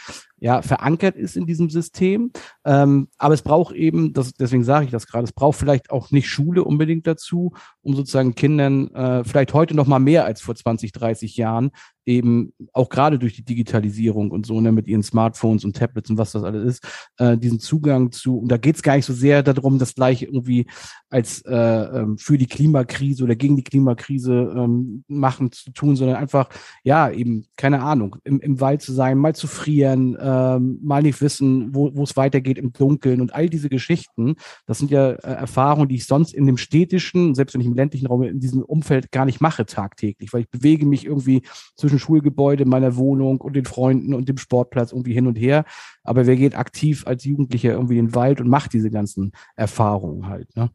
ja, verankert ist in diesem System. Ähm, aber es braucht eben, das, deswegen sage ich das gerade, es braucht vielleicht auch nicht Schule unbedingt dazu, um sozusagen Kindern äh, vielleicht heute noch mal mehr als vor 20, 30 Jahren eben auch gerade durch die Digitalisierung und so, ne, mit ihren Smartphones und Tablets und was das alles ist, äh, diesen Zugang zu, und da geht es gar nicht so sehr darum, das gleich irgendwie als äh, ähm, für die Klimakrise oder gegen die Klimakrise ähm, machen zu tun, sondern einfach, ja, eben, keine Ahnung, im, im Wald zu sein, mal zu frieren, äh, ähm, mal nicht wissen, wo es weitergeht im Dunkeln und all diese Geschichten. Das sind ja äh, Erfahrungen, die ich sonst in dem städtischen, selbst wenn ich im ländlichen Raum in diesem Umfeld gar nicht mache tagtäglich, weil ich bewege mich irgendwie zwischen Schulgebäude, meiner Wohnung und den Freunden und dem Sportplatz irgendwie hin und her. Aber wer geht aktiv als Jugendlicher irgendwie in den Wald und macht diese ganzen Erfahrungen halt, ne?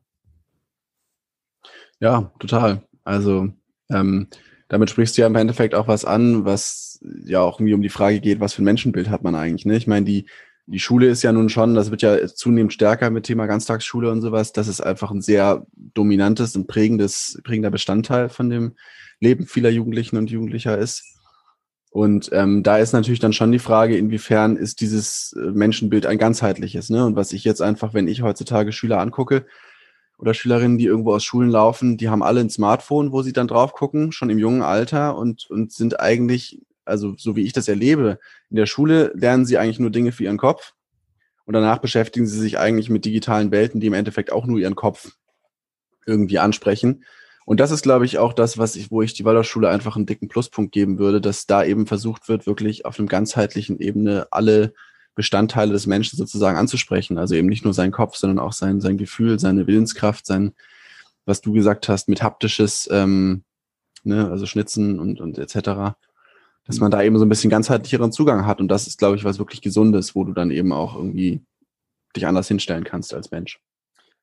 Ja, total. Also ähm, damit sprichst du ja im Endeffekt auch was an, was ja auch irgendwie um die Frage geht, was für ein Menschenbild hat man eigentlich. Ne? Ich meine, die, die Schule ist ja nun schon, das wird ja zunehmend stärker mit Thema Ganztagsschule und sowas. Das ist einfach ein sehr dominantes und prägendes, prägender Bestandteil von dem Leben vieler Jugendlichen und Jugendlicher ist. Und ähm, da ist natürlich dann schon die Frage, inwiefern ist dieses Menschenbild ein ganzheitliches. Ne? Und was ich jetzt einfach, wenn ich heutzutage Schüler angucke oder Schülerinnen, die irgendwo aus Schulen laufen, die haben alle ein Smartphone, wo sie dann drauf gucken, schon im jungen Alter und, und sind eigentlich, also so wie ich das erlebe, in der Schule lernen sie eigentlich nur Dinge für ihren Kopf. Und danach beschäftigen sie sich eigentlich mit digitalen Welten, die im Endeffekt auch nur ihren Kopf irgendwie ansprechen. Und das ist, glaube ich, auch das, was ich, wo ich die Waldorfschule einfach einen dicken Pluspunkt geben würde, dass da eben versucht wird, wirklich auf einem ganzheitlichen Ebene alle Bestandteile des Menschen sozusagen anzusprechen. Also eben nicht nur sein Kopf, sondern auch sein, sein Gefühl, seine Willenskraft, sein, was du gesagt hast, mit haptisches, ähm, ne, also Schnitzen und, und etc. Dass man da eben so ein bisschen ganzheitlicheren Zugang hat. Und das ist, glaube ich, was wirklich Gesundes, wo du dann eben auch irgendwie dich anders hinstellen kannst als Mensch.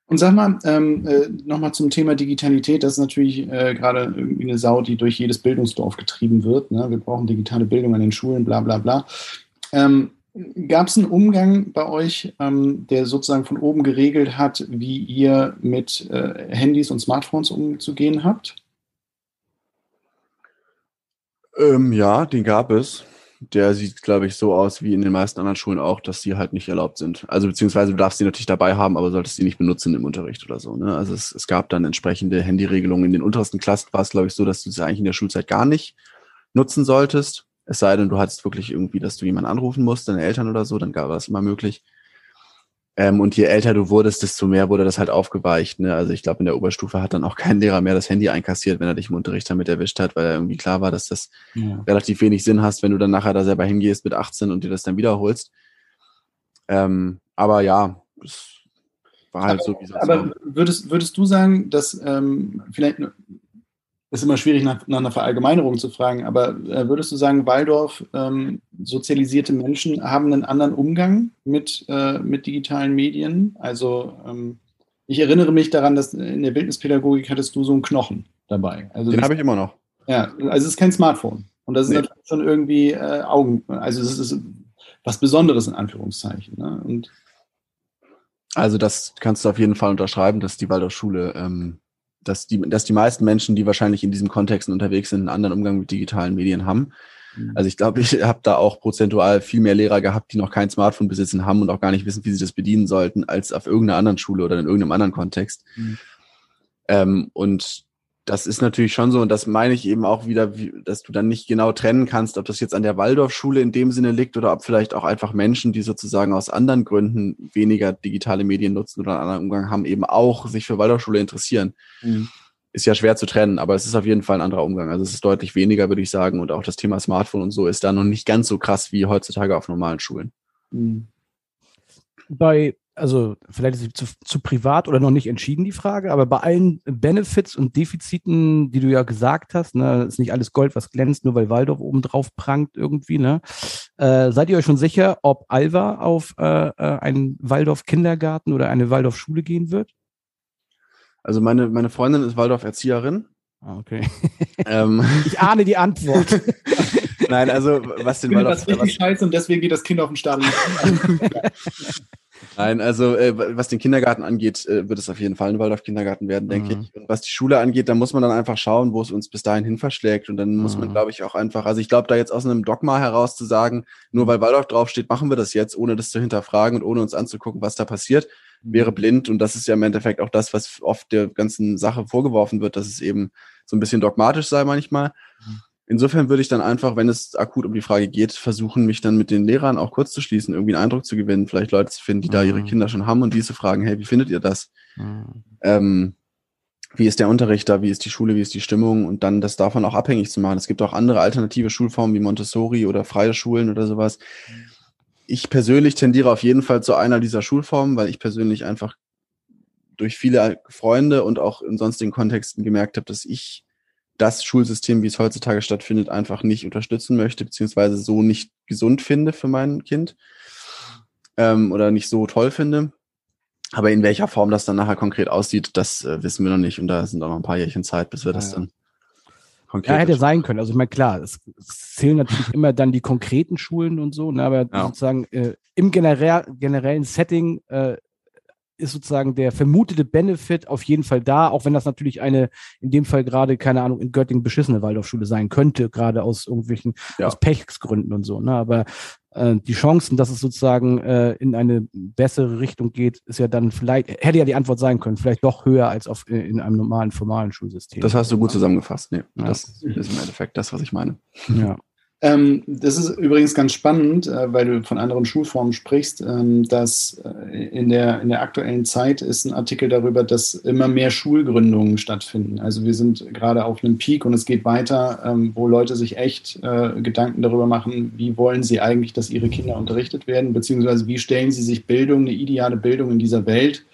Und sag mal, ähm, äh, nochmal zum Thema Digitalität. Das ist natürlich äh, gerade irgendwie eine Sau, die durch jedes Bildungsdorf getrieben wird. Ne? Wir brauchen digitale Bildung an den Schulen, bla bla bla. Ähm, Gab es einen Umgang bei euch, ähm, der sozusagen von oben geregelt hat, wie ihr mit äh, Handys und Smartphones umzugehen habt? Ähm, ja, den gab es der sieht, glaube ich, so aus wie in den meisten anderen Schulen auch, dass die halt nicht erlaubt sind. Also beziehungsweise du darfst die natürlich dabei haben, aber solltest die nicht benutzen im Unterricht oder so. Ne? Also es, es gab dann entsprechende Handyregelungen. In den untersten Klassen war es, glaube ich, so, dass du sie eigentlich in der Schulzeit gar nicht nutzen solltest. Es sei denn, du hattest wirklich irgendwie, dass du jemanden anrufen musst, deine Eltern oder so, dann gab es immer möglich. Ähm, und je älter du wurdest, desto mehr wurde das halt aufgeweicht. Ne? Also ich glaube, in der Oberstufe hat dann auch kein Lehrer mehr das Handy einkassiert, wenn er dich im Unterricht damit erwischt hat, weil er irgendwie klar war, dass das ja. relativ wenig Sinn hast, wenn du dann nachher da selber hingehst mit 18 und dir das dann wiederholst. Ähm, aber ja, es war halt aber, so, wie es Aber würdest, würdest du sagen, dass ähm, vielleicht ist immer schwierig, nach, nach, einer Verallgemeinerung zu fragen, aber äh, würdest du sagen, Waldorf, ähm, sozialisierte Menschen haben einen anderen Umgang mit, äh, mit digitalen Medien? Also ähm, ich erinnere mich daran, dass in der Bildnispädagogik hattest du so einen Knochen dabei. Also Den habe ich immer noch. Ja, also es ist kein Smartphone. Und das ist nee. natürlich schon irgendwie äh, Augen, also es ist was Besonderes in Anführungszeichen. Ne? Und also das kannst du auf jeden Fall unterschreiben, dass die Waldorfschule ähm, dass die, dass die meisten Menschen, die wahrscheinlich in diesen Kontexten unterwegs sind, einen anderen Umgang mit digitalen Medien haben. Mhm. Also ich glaube, ich habe da auch prozentual viel mehr Lehrer gehabt, die noch kein Smartphone besitzen haben und auch gar nicht wissen, wie sie das bedienen sollten, als auf irgendeiner anderen Schule oder in irgendeinem anderen Kontext. Mhm. Ähm, und das ist natürlich schon so, und das meine ich eben auch wieder, wie, dass du dann nicht genau trennen kannst, ob das jetzt an der Waldorfschule in dem Sinne liegt oder ob vielleicht auch einfach Menschen, die sozusagen aus anderen Gründen weniger digitale Medien nutzen oder einen anderen Umgang haben, eben auch sich für Waldorfschule interessieren. Mhm. Ist ja schwer zu trennen, aber es ist auf jeden Fall ein anderer Umgang. Also es ist deutlich weniger, würde ich sagen. Und auch das Thema Smartphone und so ist da noch nicht ganz so krass wie heutzutage auf normalen Schulen. Mhm. Bei also vielleicht ist sie zu, zu, privat oder noch nicht entschieden, die Frage, aber bei allen Benefits und Defiziten, die du ja gesagt hast, ne, ist nicht alles Gold, was glänzt, nur weil Waldorf oben drauf prangt irgendwie, ne? Äh, seid ihr euch schon sicher, ob Alva auf äh, äh einen Waldorf-Kindergarten oder eine Waldorf-Schule gehen wird? Also meine, meine Freundin ist Waldorf-Erzieherin. Ah, okay. Ähm. Ich ahne die Antwort. Nein, also was den Waldorf... Das richtig scheiße und deswegen geht das Kind auf den Stadion. Nein, also äh, was den Kindergarten angeht, äh, wird es auf jeden Fall ein Waldorf-Kindergarten werden, denke mhm. ich. Und was die Schule angeht, da muss man dann einfach schauen, wo es uns bis dahin hin verschlägt. Und dann mhm. muss man, mhm. glaube ich, auch einfach, also ich glaube, da jetzt aus einem Dogma heraus zu sagen, nur weil Waldorf draufsteht, machen wir das jetzt, ohne das zu hinterfragen und ohne uns anzugucken, was da passiert, wäre mhm. blind. Und das ist ja im Endeffekt auch das, was oft der ganzen Sache vorgeworfen wird, dass es eben so ein bisschen dogmatisch sei manchmal. Mhm. Insofern würde ich dann einfach, wenn es akut um die Frage geht, versuchen, mich dann mit den Lehrern auch kurz zu schließen, irgendwie einen Eindruck zu gewinnen, vielleicht Leute zu finden, die mhm. da ihre mhm. Kinder schon haben und diese fragen, hey, wie findet ihr das? Mhm. Ähm, wie ist der Unterricht da, wie ist die Schule, wie ist die Stimmung und dann das davon auch abhängig zu machen. Es gibt auch andere alternative Schulformen wie Montessori oder freie Schulen oder sowas. Ich persönlich tendiere auf jeden Fall zu einer dieser Schulformen, weil ich persönlich einfach durch viele Freunde und auch in sonstigen Kontexten gemerkt habe, dass ich das Schulsystem, wie es heutzutage stattfindet, einfach nicht unterstützen möchte, beziehungsweise so nicht gesund finde für mein Kind ähm, oder nicht so toll finde. Aber in welcher Form das dann nachher konkret aussieht, das äh, wissen wir noch nicht. Und da sind auch noch ein paar Jährchen Zeit, bis wir ja, das dann konkret. Ja, hätte sein können. Also ich meine, klar, es, es, zählen natürlich immer dann die konkreten Schulen und so, ne, aber ja. sozusagen äh, im generell, generellen Setting äh, ist sozusagen der vermutete Benefit auf jeden Fall da, auch wenn das natürlich eine, in dem Fall gerade, keine Ahnung, in Göttingen beschissene Waldorfschule sein könnte, gerade aus irgendwelchen, Ja. aus Pechsgründen und so. Ne? Aber äh, die Chancen, dass es sozusagen äh, in eine bessere Richtung geht, ist ja dann vielleicht, hätte ja die Antwort sein können, vielleicht doch höher als auf, äh, in einem normalen, formalen Schulsystem. Das hast du gut zusammengefasst. Nee, Ja. Das ist im Endeffekt das, was ich meine. Ja. Ähm, das ist übrigens ganz spannend, äh, weil du von anderen Schulformen sprichst, ähm, dass äh, in, der, in der aktuellen Zeit ist ein Artikel darüber, dass immer mehr Schulgründungen stattfinden. Also wir sind gerade auf einem Peak und es geht weiter, ähm, wo Leute sich echt äh, Gedanken darüber machen, wie wollen sie eigentlich, dass ihre Kinder unterrichtet werden, beziehungsweise wie stellen sie sich Bildung, eine ideale Bildung in dieser Welt,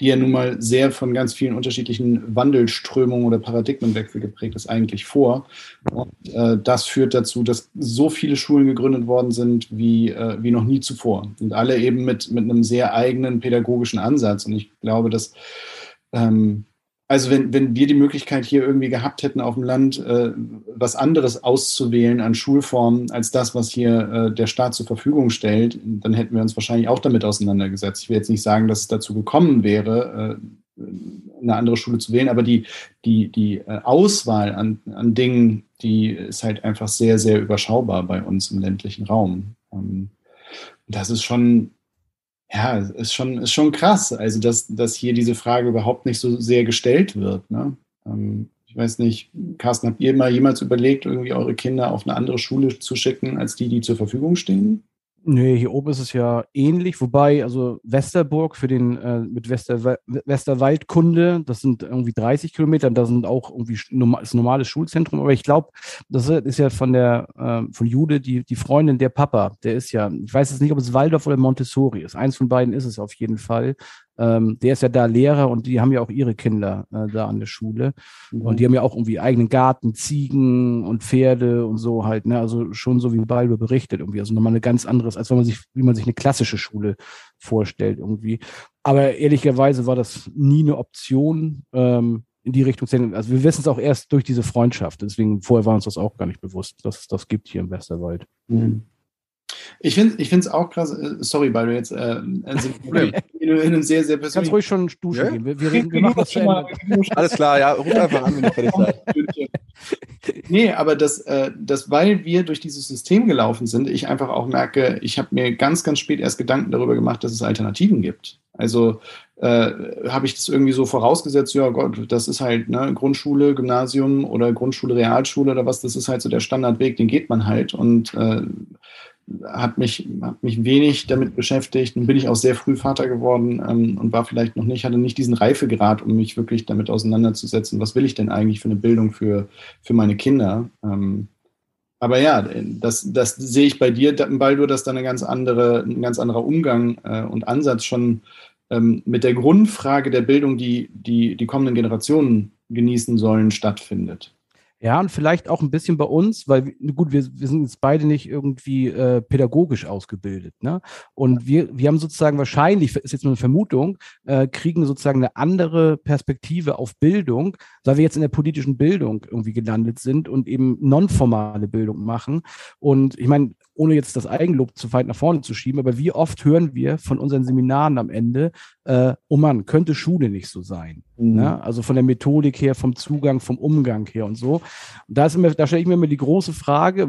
die ja nun mal sehr von ganz vielen unterschiedlichen Wandelströmungen oder Paradigmenwechsel geprägt ist, eigentlich vor. Und äh, das führt dazu, dass so viele Schulen gegründet worden sind wie, äh, wie noch nie zuvor. Und alle eben mit, mit einem sehr eigenen pädagogischen Ansatz. Und ich glaube, dass, ähm, also wenn, wenn wir die Möglichkeit hier irgendwie gehabt hätten, auf dem Land äh, was anderes auszuwählen an Schulformen als das, was hier äh, der Staat zur Verfügung stellt, dann hätten wir uns wahrscheinlich auch damit auseinandergesetzt. Ich will jetzt nicht sagen, dass es dazu gekommen wäre, äh, eine andere Schule zu wählen, aber die, die, die äh, Auswahl an, an Dingen, die ist halt einfach sehr, sehr überschaubar bei uns im ländlichen Raum. Ähm, das ist schon, ja, ist schon, ist schon krass. Also, dass, dass hier diese Frage überhaupt nicht so sehr gestellt wird. Ne? Ähm, ich weiß nicht, Carsten, habt ihr mal jemals überlegt, irgendwie eure Kinder auf eine andere Schule zu schicken, als die, die zur Verfügung stehen? Nee, hier oben ist es ja ähnlich, wobei, also Westerburg für den äh, mit Westerwa Westerwaldkunde, das sind irgendwie 30 Kilometer, da sind auch irgendwie sch- norma- ist ein normales Schulzentrum, aber ich glaube, das ist ja von der äh, von Jude die, die Freundin der Papa, der ist ja, ich weiß jetzt nicht, ob es Waldorf oder Montessori ist. Eins von beiden ist es auf jeden Fall. Ähm, der ist ja da Lehrer und die haben ja auch ihre Kinder äh, da an der Schule. Und die haben ja auch irgendwie eigenen Garten, Ziegen und Pferde und so halt, ne? Also schon so wie Balbe berichtet irgendwie. Also nochmal eine ganz anderes, als wenn man sich, wie man sich eine klassische Schule vorstellt irgendwie. Aber ehrlicherweise war das nie eine Option, ähm, in die Richtung zu gehen. Also wir wissen es auch erst durch diese Freundschaft. Deswegen vorher war uns das auch gar nicht bewusst, dass es das gibt hier im Westerwald. Mhm. Ich finde es auch krass, äh, sorry, weil du jetzt äh, in, in einem sehr, sehr Du kannst persönlichen ruhig schon duschen Ja? gehen. Wir, wir, reden, wir machen das zu Ende. Alles klar, ja, ruf einfach an, wenn ihr fertig seid. Nee, aber das, äh, das, weil wir durch dieses System gelaufen sind, ich einfach auch merke, ich habe mir ganz, ganz spät erst Gedanken darüber gemacht, dass es Alternativen gibt. Also äh, habe ich das irgendwie so vorausgesetzt, ja Gott, das ist halt ne, Grundschule, Gymnasium oder Grundschule, Realschule oder was, das ist halt so der Standardweg, den geht man halt und äh, hat mich, hat mich wenig damit beschäftigt. Nun bin ich auch sehr früh Vater geworden ähm, und war vielleicht noch nicht, hatte nicht diesen Reifegrad, um mich wirklich damit auseinanderzusetzen, was will ich denn eigentlich für eine Bildung für, für meine Kinder. Ähm, aber ja, das, das sehe ich bei dir, Baldur, dass da eine ganz andere, ein ganz anderer Umgang äh, und Ansatz schon ähm, mit der Grundfrage der Bildung, die, die die kommenden Generationen genießen sollen, stattfindet. Ja, und vielleicht auch ein bisschen bei uns, weil, gut, wir, wir sind jetzt beide nicht irgendwie äh, pädagogisch ausgebildet. Ne? Und wir, wir haben sozusagen wahrscheinlich, ist jetzt nur eine Vermutung, äh, kriegen sozusagen eine andere Perspektive auf Bildung, weil wir jetzt in der politischen Bildung irgendwie gelandet sind und eben nonformale Bildung machen. Und ich meine, ohne jetzt das Eigenlob zu weit nach vorne zu schieben, aber wie oft hören wir von unseren Seminaren am Ende, äh, oh Mann, könnte Schule nicht so sein. Mhm. Ne? Also von der Methodik her, vom Zugang, vom Umgang her und so. Und da, ist immer, da stelle ich mir immer die große Frage,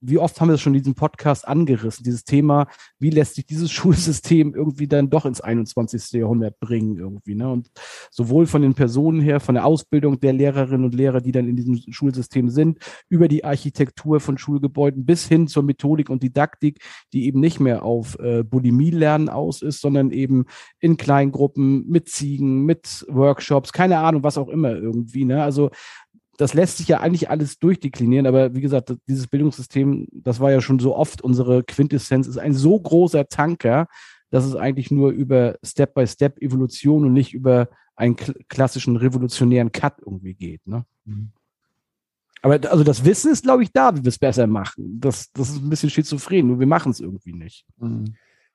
wie oft haben wir das schon in diesem Podcast angerissen, dieses Thema, wie lässt sich dieses Schulsystem irgendwie dann doch ins 21. Jahrhundert bringen irgendwie. Ne? Und sowohl von den Personen her, von der Ausbildung der Lehrerinnen und Lehrer, die dann in diesem Schulsystem sind, über die Architektur von Schulgebäuden bis hin zur Methodik und Didaktik, die eben nicht mehr auf äh, Bulimie-Lernen aus ist, sondern eben in Kleingruppen, mit Ziegen, mit Workshops, keine Ahnung, was auch immer irgendwie. Ne? Also das lässt sich ja eigentlich alles durchdeklinieren, aber wie gesagt, dieses Bildungssystem, das war ja schon so oft unsere Quintessenz, ist ein so großer Tanker, dass es eigentlich nur über Step-by-Step-Evolution und nicht über einen kl klassischen revolutionären Cut irgendwie geht. Ne? Aber also das Wissen ist, glaube ich, da, wie wir es besser machen. Das, das ist ein bisschen schizophren, nur wir machen es irgendwie nicht.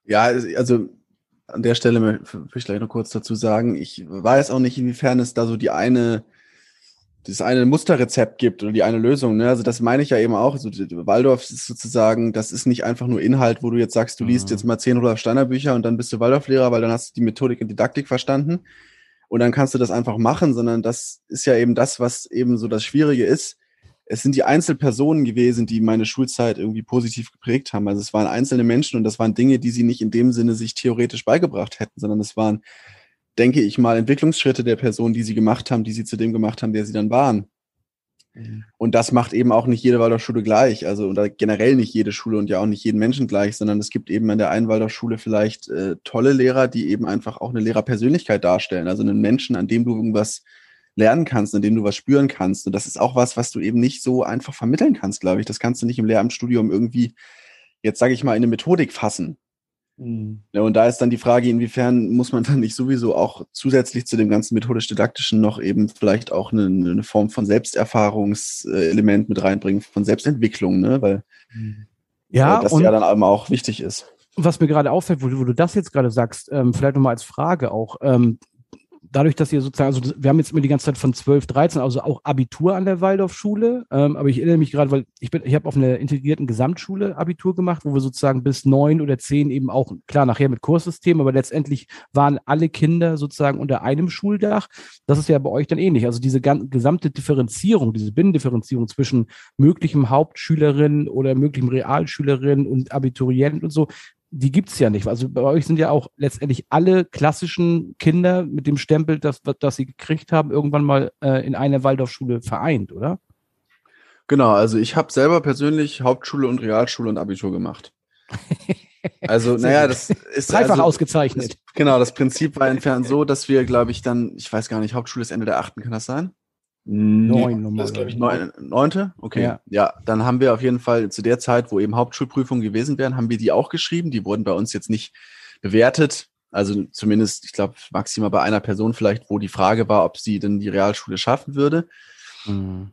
Ja, es- also an der Stelle mö- will ich gleich noch kurz dazu sagen, ich weiß auch nicht, inwiefern es da so die eine das eine Musterrezept gibt oder die eine Lösung. Ne? Also das meine ich ja eben auch. Also Waldorf ist sozusagen, das ist nicht einfach nur Inhalt, wo du jetzt sagst, du liest mhm. jetzt mal zehn Rudolf Steiner Bücher und dann bist du Waldorflehrer, weil dann hast du die Methodik und Didaktik verstanden und dann kannst du das einfach machen, sondern das ist ja eben das, was eben so das Schwierige ist. Es sind die Einzelpersonen gewesen, die meine Schulzeit irgendwie positiv geprägt haben. Also es waren einzelne Menschen und das waren Dinge, die sie nicht in dem Sinne sich theoretisch beigebracht hätten, sondern es waren denke ich mal, Entwicklungsschritte der Person, die sie gemacht haben, die sie zu dem gemacht haben, der sie dann waren. Mhm. Und das macht eben auch nicht jede Waldorfschule gleich, also oder generell nicht jede Schule und ja auch nicht jeden Menschen gleich, sondern es gibt eben an der einen Waldorfschule vielleicht äh, tolle Lehrer, die eben einfach auch eine Lehrerpersönlichkeit darstellen, also einen Menschen, an dem du irgendwas lernen kannst, an dem du was spüren kannst. Und das ist auch was, was du eben nicht so einfach vermitteln kannst, glaube ich. Das kannst du nicht im Lehramtsstudium irgendwie, jetzt sage ich mal, in eine Methodik fassen. Mhm. Ja, und da ist dann die Frage, inwiefern muss man dann nicht sowieso auch zusätzlich zu dem ganzen methodisch-didaktischen noch eben vielleicht auch eine, eine Form von Selbsterfahrungselement mit reinbringen, von Selbstentwicklung, ne? Weil ja, das ja dann auch wichtig ist. Was mir gerade auffällt, wo, wo, du das jetzt gerade sagst, ähm, vielleicht nochmal als Frage auch, ähm, dadurch, dass ihr sozusagen, also wir haben jetzt immer die ganze Zeit von 12, 13, also auch Abitur an der Waldorfschule, ähm, aber ich erinnere mich gerade, weil ich bin, ich habe auf einer integrierten Gesamtschule Abitur gemacht, wo wir sozusagen bis neun oder zehn eben auch, klar, nachher mit Kurssystem, aber letztendlich waren alle Kinder sozusagen unter einem Schuldach. Das ist ja bei euch dann ähnlich. Also diese gesamte Differenzierung, diese Binnendifferenzierung zwischen möglichem Hauptschülerin oder möglichem Realschülerin und Abiturienten und so, die gibt's ja nicht. Also bei euch sind ja auch letztendlich alle klassischen Kinder mit dem Stempel, das, das sie gekriegt haben, irgendwann mal äh, in einer Waldorfschule vereint, oder? Genau, also ich habe selber persönlich Hauptschule und Realschule und Abitur gemacht. Also, naja, das ist dreifach also, ausgezeichnet. Das, genau, das Prinzip war entfernt so, dass wir, glaube ich, dann, ich weiß gar nicht, Hauptschule ist Ende der achten, kann das sein? Neun Nummer. Das glaube ich neun, neunte? Okay. Ja. ja, dann haben wir auf jeden Fall zu der Zeit, wo eben Hauptschulprüfungen gewesen wären, haben wir die auch geschrieben. Die wurden bei uns jetzt nicht bewertet. Also zumindest, ich glaube, maximal bei einer Person vielleicht, wo die Frage war, ob sie denn die Realschule schaffen würde. Mhm.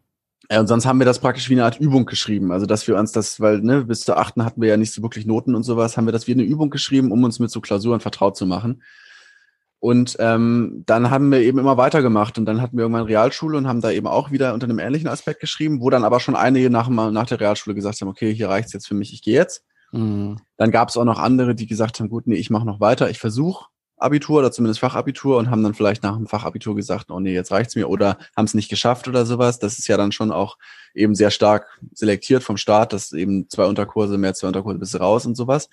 Ja, und sonst haben wir das praktisch wie eine Art Übung geschrieben. Also, dass wir uns das, weil ne, bis zur achten hatten wir ja nicht so wirklich Noten und sowas, haben wir das wie eine Übung geschrieben, um uns mit so Klausuren vertraut zu machen. Und ähm, dann haben wir eben immer weitergemacht und dann hatten wir irgendwann Realschule und haben da eben auch wieder unter einem ähnlichen Aspekt geschrieben, wo dann aber schon einige nach, nach der Realschule gesagt haben, okay, hier reicht's jetzt für mich, ich gehe jetzt. Mhm. Dann gab es auch noch andere, die gesagt haben, gut, nee, ich mache noch weiter, ich versuche Abitur oder zumindest Fachabitur und haben dann vielleicht nach dem Fachabitur gesagt, oh nee, jetzt reicht's mir oder haben es nicht geschafft oder sowas. Das ist ja dann schon auch eben sehr stark selektiert vom Staat, dass eben zwei Unterkurse, mehr zwei Unterkurse bist du raus und sowas.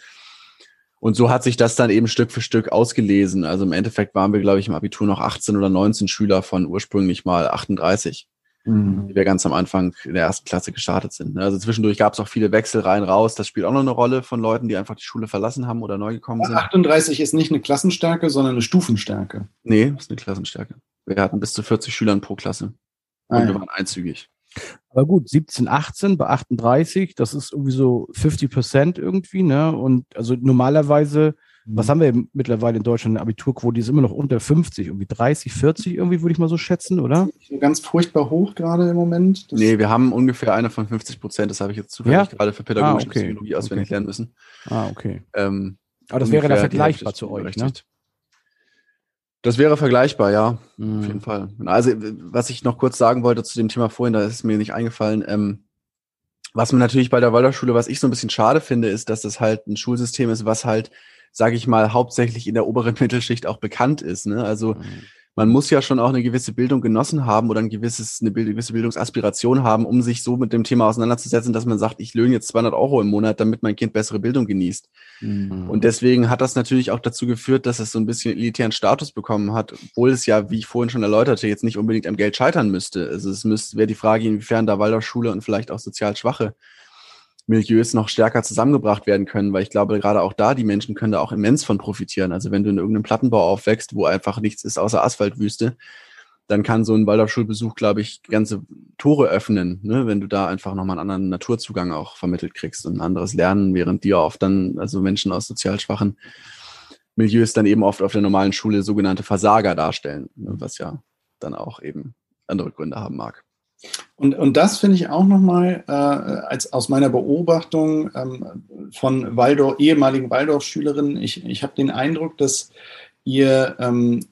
Und so hat sich das dann eben Stück für Stück ausgelesen. Also im Endeffekt waren wir, glaube ich, im Abitur noch 18 oder 19 Schüler von ursprünglich mal 38, mhm. die wir ganz am Anfang in der ersten Klasse gestartet sind. Also zwischendurch gab es auch viele Wechsel rein, raus. Das spielt auch noch eine Rolle von Leuten, die einfach die Schule verlassen haben oder neu gekommen sind. 38 ist nicht eine Klassenstärke, sondern eine Stufenstärke. Nee, ist eine Klassenstärke. Wir hatten bis zu 40 Schülern pro Klasse. Und ah, ja. wir waren einzügig. Aber gut, 17, 18 bei 38, das ist irgendwie so 50 Prozent irgendwie, ne? Und also normalerweise, mhm. was haben wir mittlerweile in Deutschland? Eine Abiturquote, die ist immer noch unter 50, irgendwie 30, 40 irgendwie, würde ich mal so schätzen, oder? Ganz furchtbar hoch gerade im Moment. Das nee, wir haben ungefähr eine von 50 Prozent, das habe ich jetzt zufällig ja? gerade für pädagogische ah, okay. Psychologie auswendig okay. lernen müssen. Ah, okay. Ähm, Aber das wäre dann vergleichbar zu euch, ne? Das wäre vergleichbar, ja, mhm. auf jeden Fall. Also, was ich noch kurz sagen wollte zu dem Thema vorhin, da ist mir nicht eingefallen. Ähm, was mir natürlich bei der Waldorfschule, was ich so ein bisschen schade finde, ist, dass das halt ein Schulsystem ist, was halt, sage ich mal, hauptsächlich in der oberen Mittelschicht auch bekannt ist. Ne? Also mhm man muss ja schon auch eine gewisse Bildung genossen haben oder ein gewisses, eine gewisse Bildungsaspiration haben, um sich so mit dem Thema auseinanderzusetzen, dass man sagt, ich löhne jetzt 200 Euro im Monat, damit mein Kind bessere Bildung genießt. Mhm. Und deswegen hat das natürlich auch dazu geführt, dass es so ein bisschen elitären Status bekommen hat, obwohl es ja, wie ich vorhin schon erläuterte, jetzt nicht unbedingt am Geld scheitern müsste. Also es müsste, wäre die Frage, inwiefern da Waldorfschule und vielleicht auch sozial Schwache Milieus noch stärker zusammengebracht werden können, weil ich glaube, gerade auch da, die Menschen können da auch immens von profitieren. Also wenn du in irgendeinem Plattenbau aufwächst, wo einfach nichts ist außer Asphaltwüste, dann kann so ein Waldorfschulbesuch, glaube ich, ganze Tore öffnen, ne? wenn du da einfach nochmal einen anderen Naturzugang auch vermittelt kriegst und ein anderes Lernen, während dir oft dann, also Menschen aus sozial schwachen Milieus dann eben oft auf der normalen Schule sogenannte Versager darstellen, ne? was ja dann auch eben andere Gründe haben mag. Und, und das finde ich auch nochmal äh, als aus meiner Beobachtung ähm, von Waldorf, ehemaligen Waldorf-Schülerinnen, ich, ich habe den Eindruck, dass ihr ähm,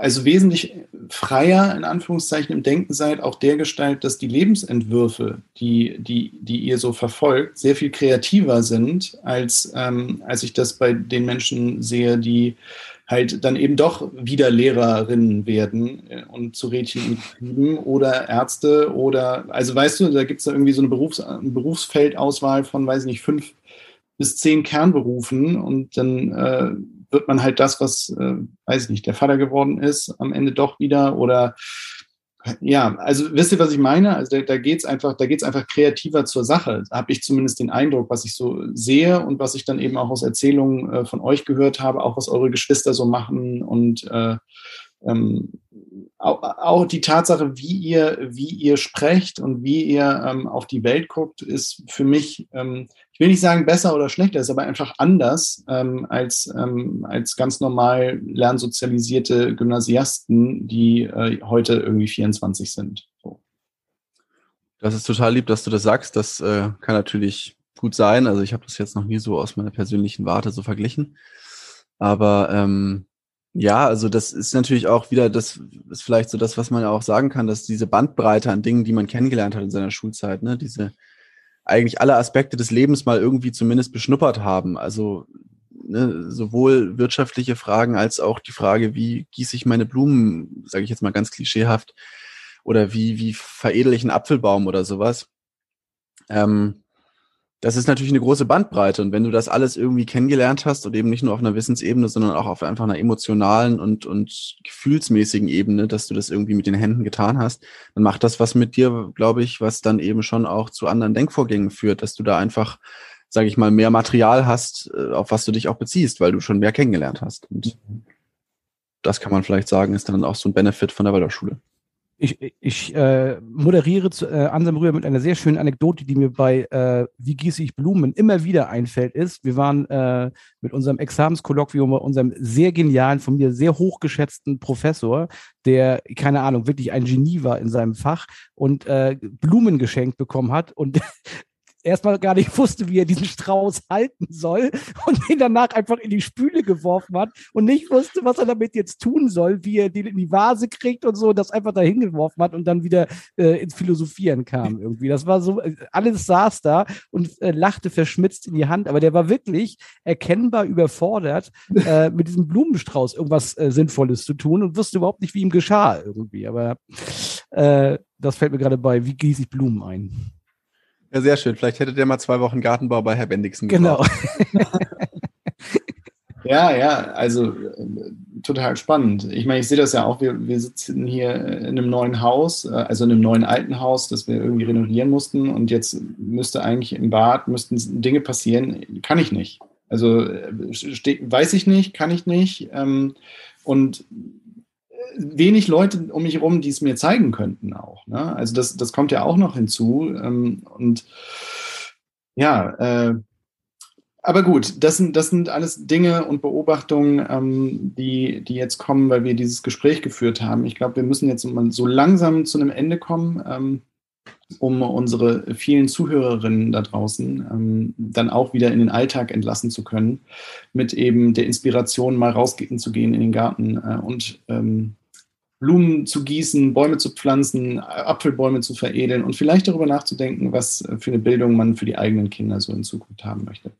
also wesentlich freier in Anführungszeichen im Denken seid, auch der Gestalt, dass die Lebensentwürfe, die, die, die ihr so verfolgt, sehr viel kreativer sind, als, ähm, als ich das bei den Menschen sehe, die halt dann eben doch wieder Lehrerinnen werden äh, und zu Rädchen üben oder Ärzte oder, also weißt du, da gibt es da irgendwie so eine Berufs-, Berufsfeldauswahl von, weiß ich nicht, fünf bis zehn Kernberufen und dann äh, wird man halt das, was, äh, weiß ich nicht, der Vater geworden ist, am Ende doch wieder oder ja, also wisst ihr, was ich meine? Also da, da geht's einfach, da geht's einfach kreativer zur Sache. Habe ich zumindest den Eindruck, was ich so sehe und was ich dann eben auch aus Erzählungen äh, von euch gehört habe, auch was eure Geschwister so machen und äh, ähm, auch, auch, die Tatsache, wie ihr, wie ihr sprecht und wie ihr ähm, auf die Welt guckt, ist für mich, ähm, ich will nicht sagen besser oder schlechter, ist aber einfach anders ähm, als, ähm, als ganz normal lernsozialisierte Gymnasiasten, die äh, heute irgendwie 24 sind. So. Das ist total lieb, dass du das sagst. Das äh, kann natürlich gut sein. Also ich habe das jetzt noch nie so aus meiner persönlichen Warte so verglichen. Aber ähm, ja, also das ist natürlich auch wieder, das ist vielleicht so das, was man auch sagen kann, dass diese Bandbreite an Dingen, die man kennengelernt hat in seiner Schulzeit, ne, diese eigentlich alle Aspekte des Lebens mal irgendwie zumindest beschnuppert haben. Also ne, sowohl wirtschaftliche Fragen als auch die Frage, wie gieße ich meine Blumen, sage ich jetzt mal ganz klischeehaft, oder wie, wie veredel ich einen Apfelbaum oder sowas. Ähm, das ist natürlich eine große Bandbreite. Und wenn du das alles irgendwie kennengelernt hast und eben nicht nur auf einer Wissensebene, sondern auch auf einfach einer emotionalen und, und gefühlsmäßigen Ebene, dass du das irgendwie mit den Händen getan hast, dann macht das was mit dir, glaube ich, was dann eben schon auch zu anderen Denkvorgängen führt, dass du da einfach, sage ich mal, mehr Material hast, äh, auf was du dich auch beziehst, weil du schon mehr kennengelernt hast. Und das kann man vielleicht sagen, ist dann auch so ein Benefit von der Waldorfschule. Ich, ich äh, moderiere zu, äh, Ansam Rühr mit einer sehr schönen Anekdote, die mir bei äh, Wie gieße ich Blumen immer wieder einfällt, ist, wir waren äh, mit unserem Examenskolloquium bei unserem sehr genialen, von mir sehr hochgeschätzten Professor, der, keine Ahnung, wirklich ein Genie war in seinem Fach und äh, Blumen geschenkt bekommen hat und erstmal gar nicht wusste, wie er diesen Strauß halten soll und ihn danach einfach in die Spüle geworfen hat und nicht wusste, was er damit jetzt tun soll, wie er den in die Vase kriegt und so, das einfach dahin geworfen hat und dann wieder äh, ins Philosophieren kam irgendwie. Das war so, äh, alles saß da und äh, lachte verschmitzt in die Hand, aber der war wirklich erkennbar überfordert, äh, mit diesem Blumenstrauß irgendwas äh, Sinnvolles zu tun und wusste überhaupt nicht, wie ihm geschah irgendwie. Aber äh, das fällt mir gerade bei, wie gieße ich Blumen ein? Ja, sehr schön. Vielleicht hättet ihr mal zwei Wochen Gartenbau bei Herr Bendixen Genau. ja, ja, also äh, total spannend. Ich meine, ich sehe das ja auch, wir, wir sitzen hier in einem neuen Haus, äh, also in einem neuen alten Haus, das wir irgendwie renovieren mussten und jetzt müsste eigentlich im Bad, müssten Dinge passieren, kann ich nicht. Also äh, weiß ich nicht, kann ich nicht. Ähm, und wenig Leute um mich herum, die es mir zeigen könnten auch. Ne? Also das, das kommt ja auch noch hinzu. Ähm, und ja, äh, aber gut, das sind, das sind alles Dinge und Beobachtungen, ähm, die, die jetzt kommen, weil wir dieses Gespräch geführt haben. Ich glaube, wir müssen jetzt so langsam zu einem Ende kommen. Ähm, um unsere vielen Zuhörerinnen da draußen ähm, dann auch wieder in den Alltag entlassen zu können, mit eben der Inspiration mal rausgehen zu gehen in den Garten äh, und ähm, Blumen zu gießen, Bäume zu pflanzen, Apfelbäume zu veredeln und vielleicht darüber nachzudenken, was für eine Bildung man für die eigenen Kinder so in Zukunft haben möchte.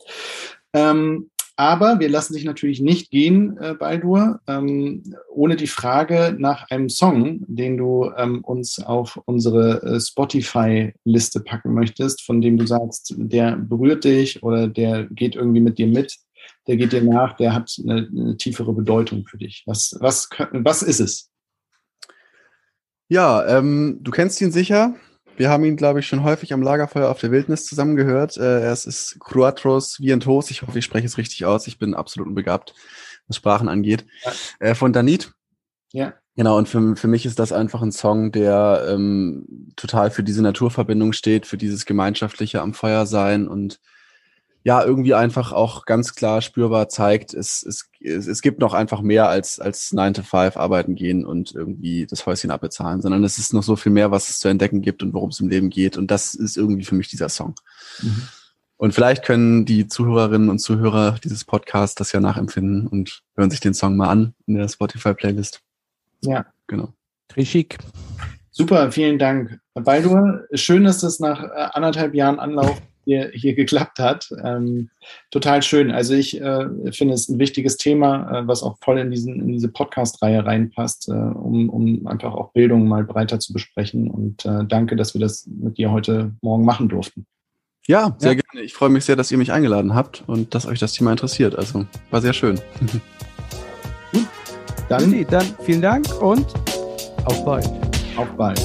Ähm, aber wir lassen sich natürlich nicht gehen, äh, Baldur, ähm, ohne die Frage nach einem Song, den du ähm, uns auf unsere äh, Spotify-Liste packen möchtest, von dem du sagst, der berührt dich oder der geht irgendwie mit dir mit, der geht dir nach, der hat eine, eine tiefere Bedeutung für dich. Was, was, was ist es? Ja, ähm, du kennst ihn sicher. Wir haben ihn, glaube ich, schon häufig am Lagerfeuer auf der Wildnis zusammengehört. Äh, es ist Cruatros Vientos. Ich hoffe, ich spreche es richtig aus. Ich bin absolut unbegabt, was Sprachen angeht. Äh, von Danit. Ja. Genau, und für, für mich ist das einfach ein Song, der ähm, total für diese Naturverbindung steht, für dieses gemeinschaftliche am Feuer sein und ja, irgendwie einfach auch ganz klar spürbar zeigt, es, es, es gibt noch einfach mehr als, als 9 to 5 arbeiten gehen und irgendwie das Häuschen abbezahlen, sondern es ist noch so viel mehr, was es zu entdecken gibt und worum es im Leben geht. Und das ist irgendwie für mich dieser Song. Mhm. Und vielleicht können die Zuhörerinnen und Zuhörer dieses Podcasts das ja nachempfinden und hören sich den Song mal an in der Spotify-Playlist. Ja. Genau. Trischik. Super, vielen Dank. Baldur, schön, dass das nach äh, anderthalb Jahren Anlauf hier, hier geklappt hat. Ähm, total schön. Also ich äh, finde es ein wichtiges Thema, äh, was auch voll in, diesen, in diese Podcast-Reihe reinpasst, äh, um, um einfach auch Bildung mal breiter zu besprechen. Und äh, danke, dass wir das mit dir heute Morgen machen durften. Ja, sehr ja. gerne. Ich freue mich sehr, dass ihr mich eingeladen habt und dass euch das Thema interessiert. Also war sehr schön. Dann, dann vielen Dank und auf bald. Auf bald.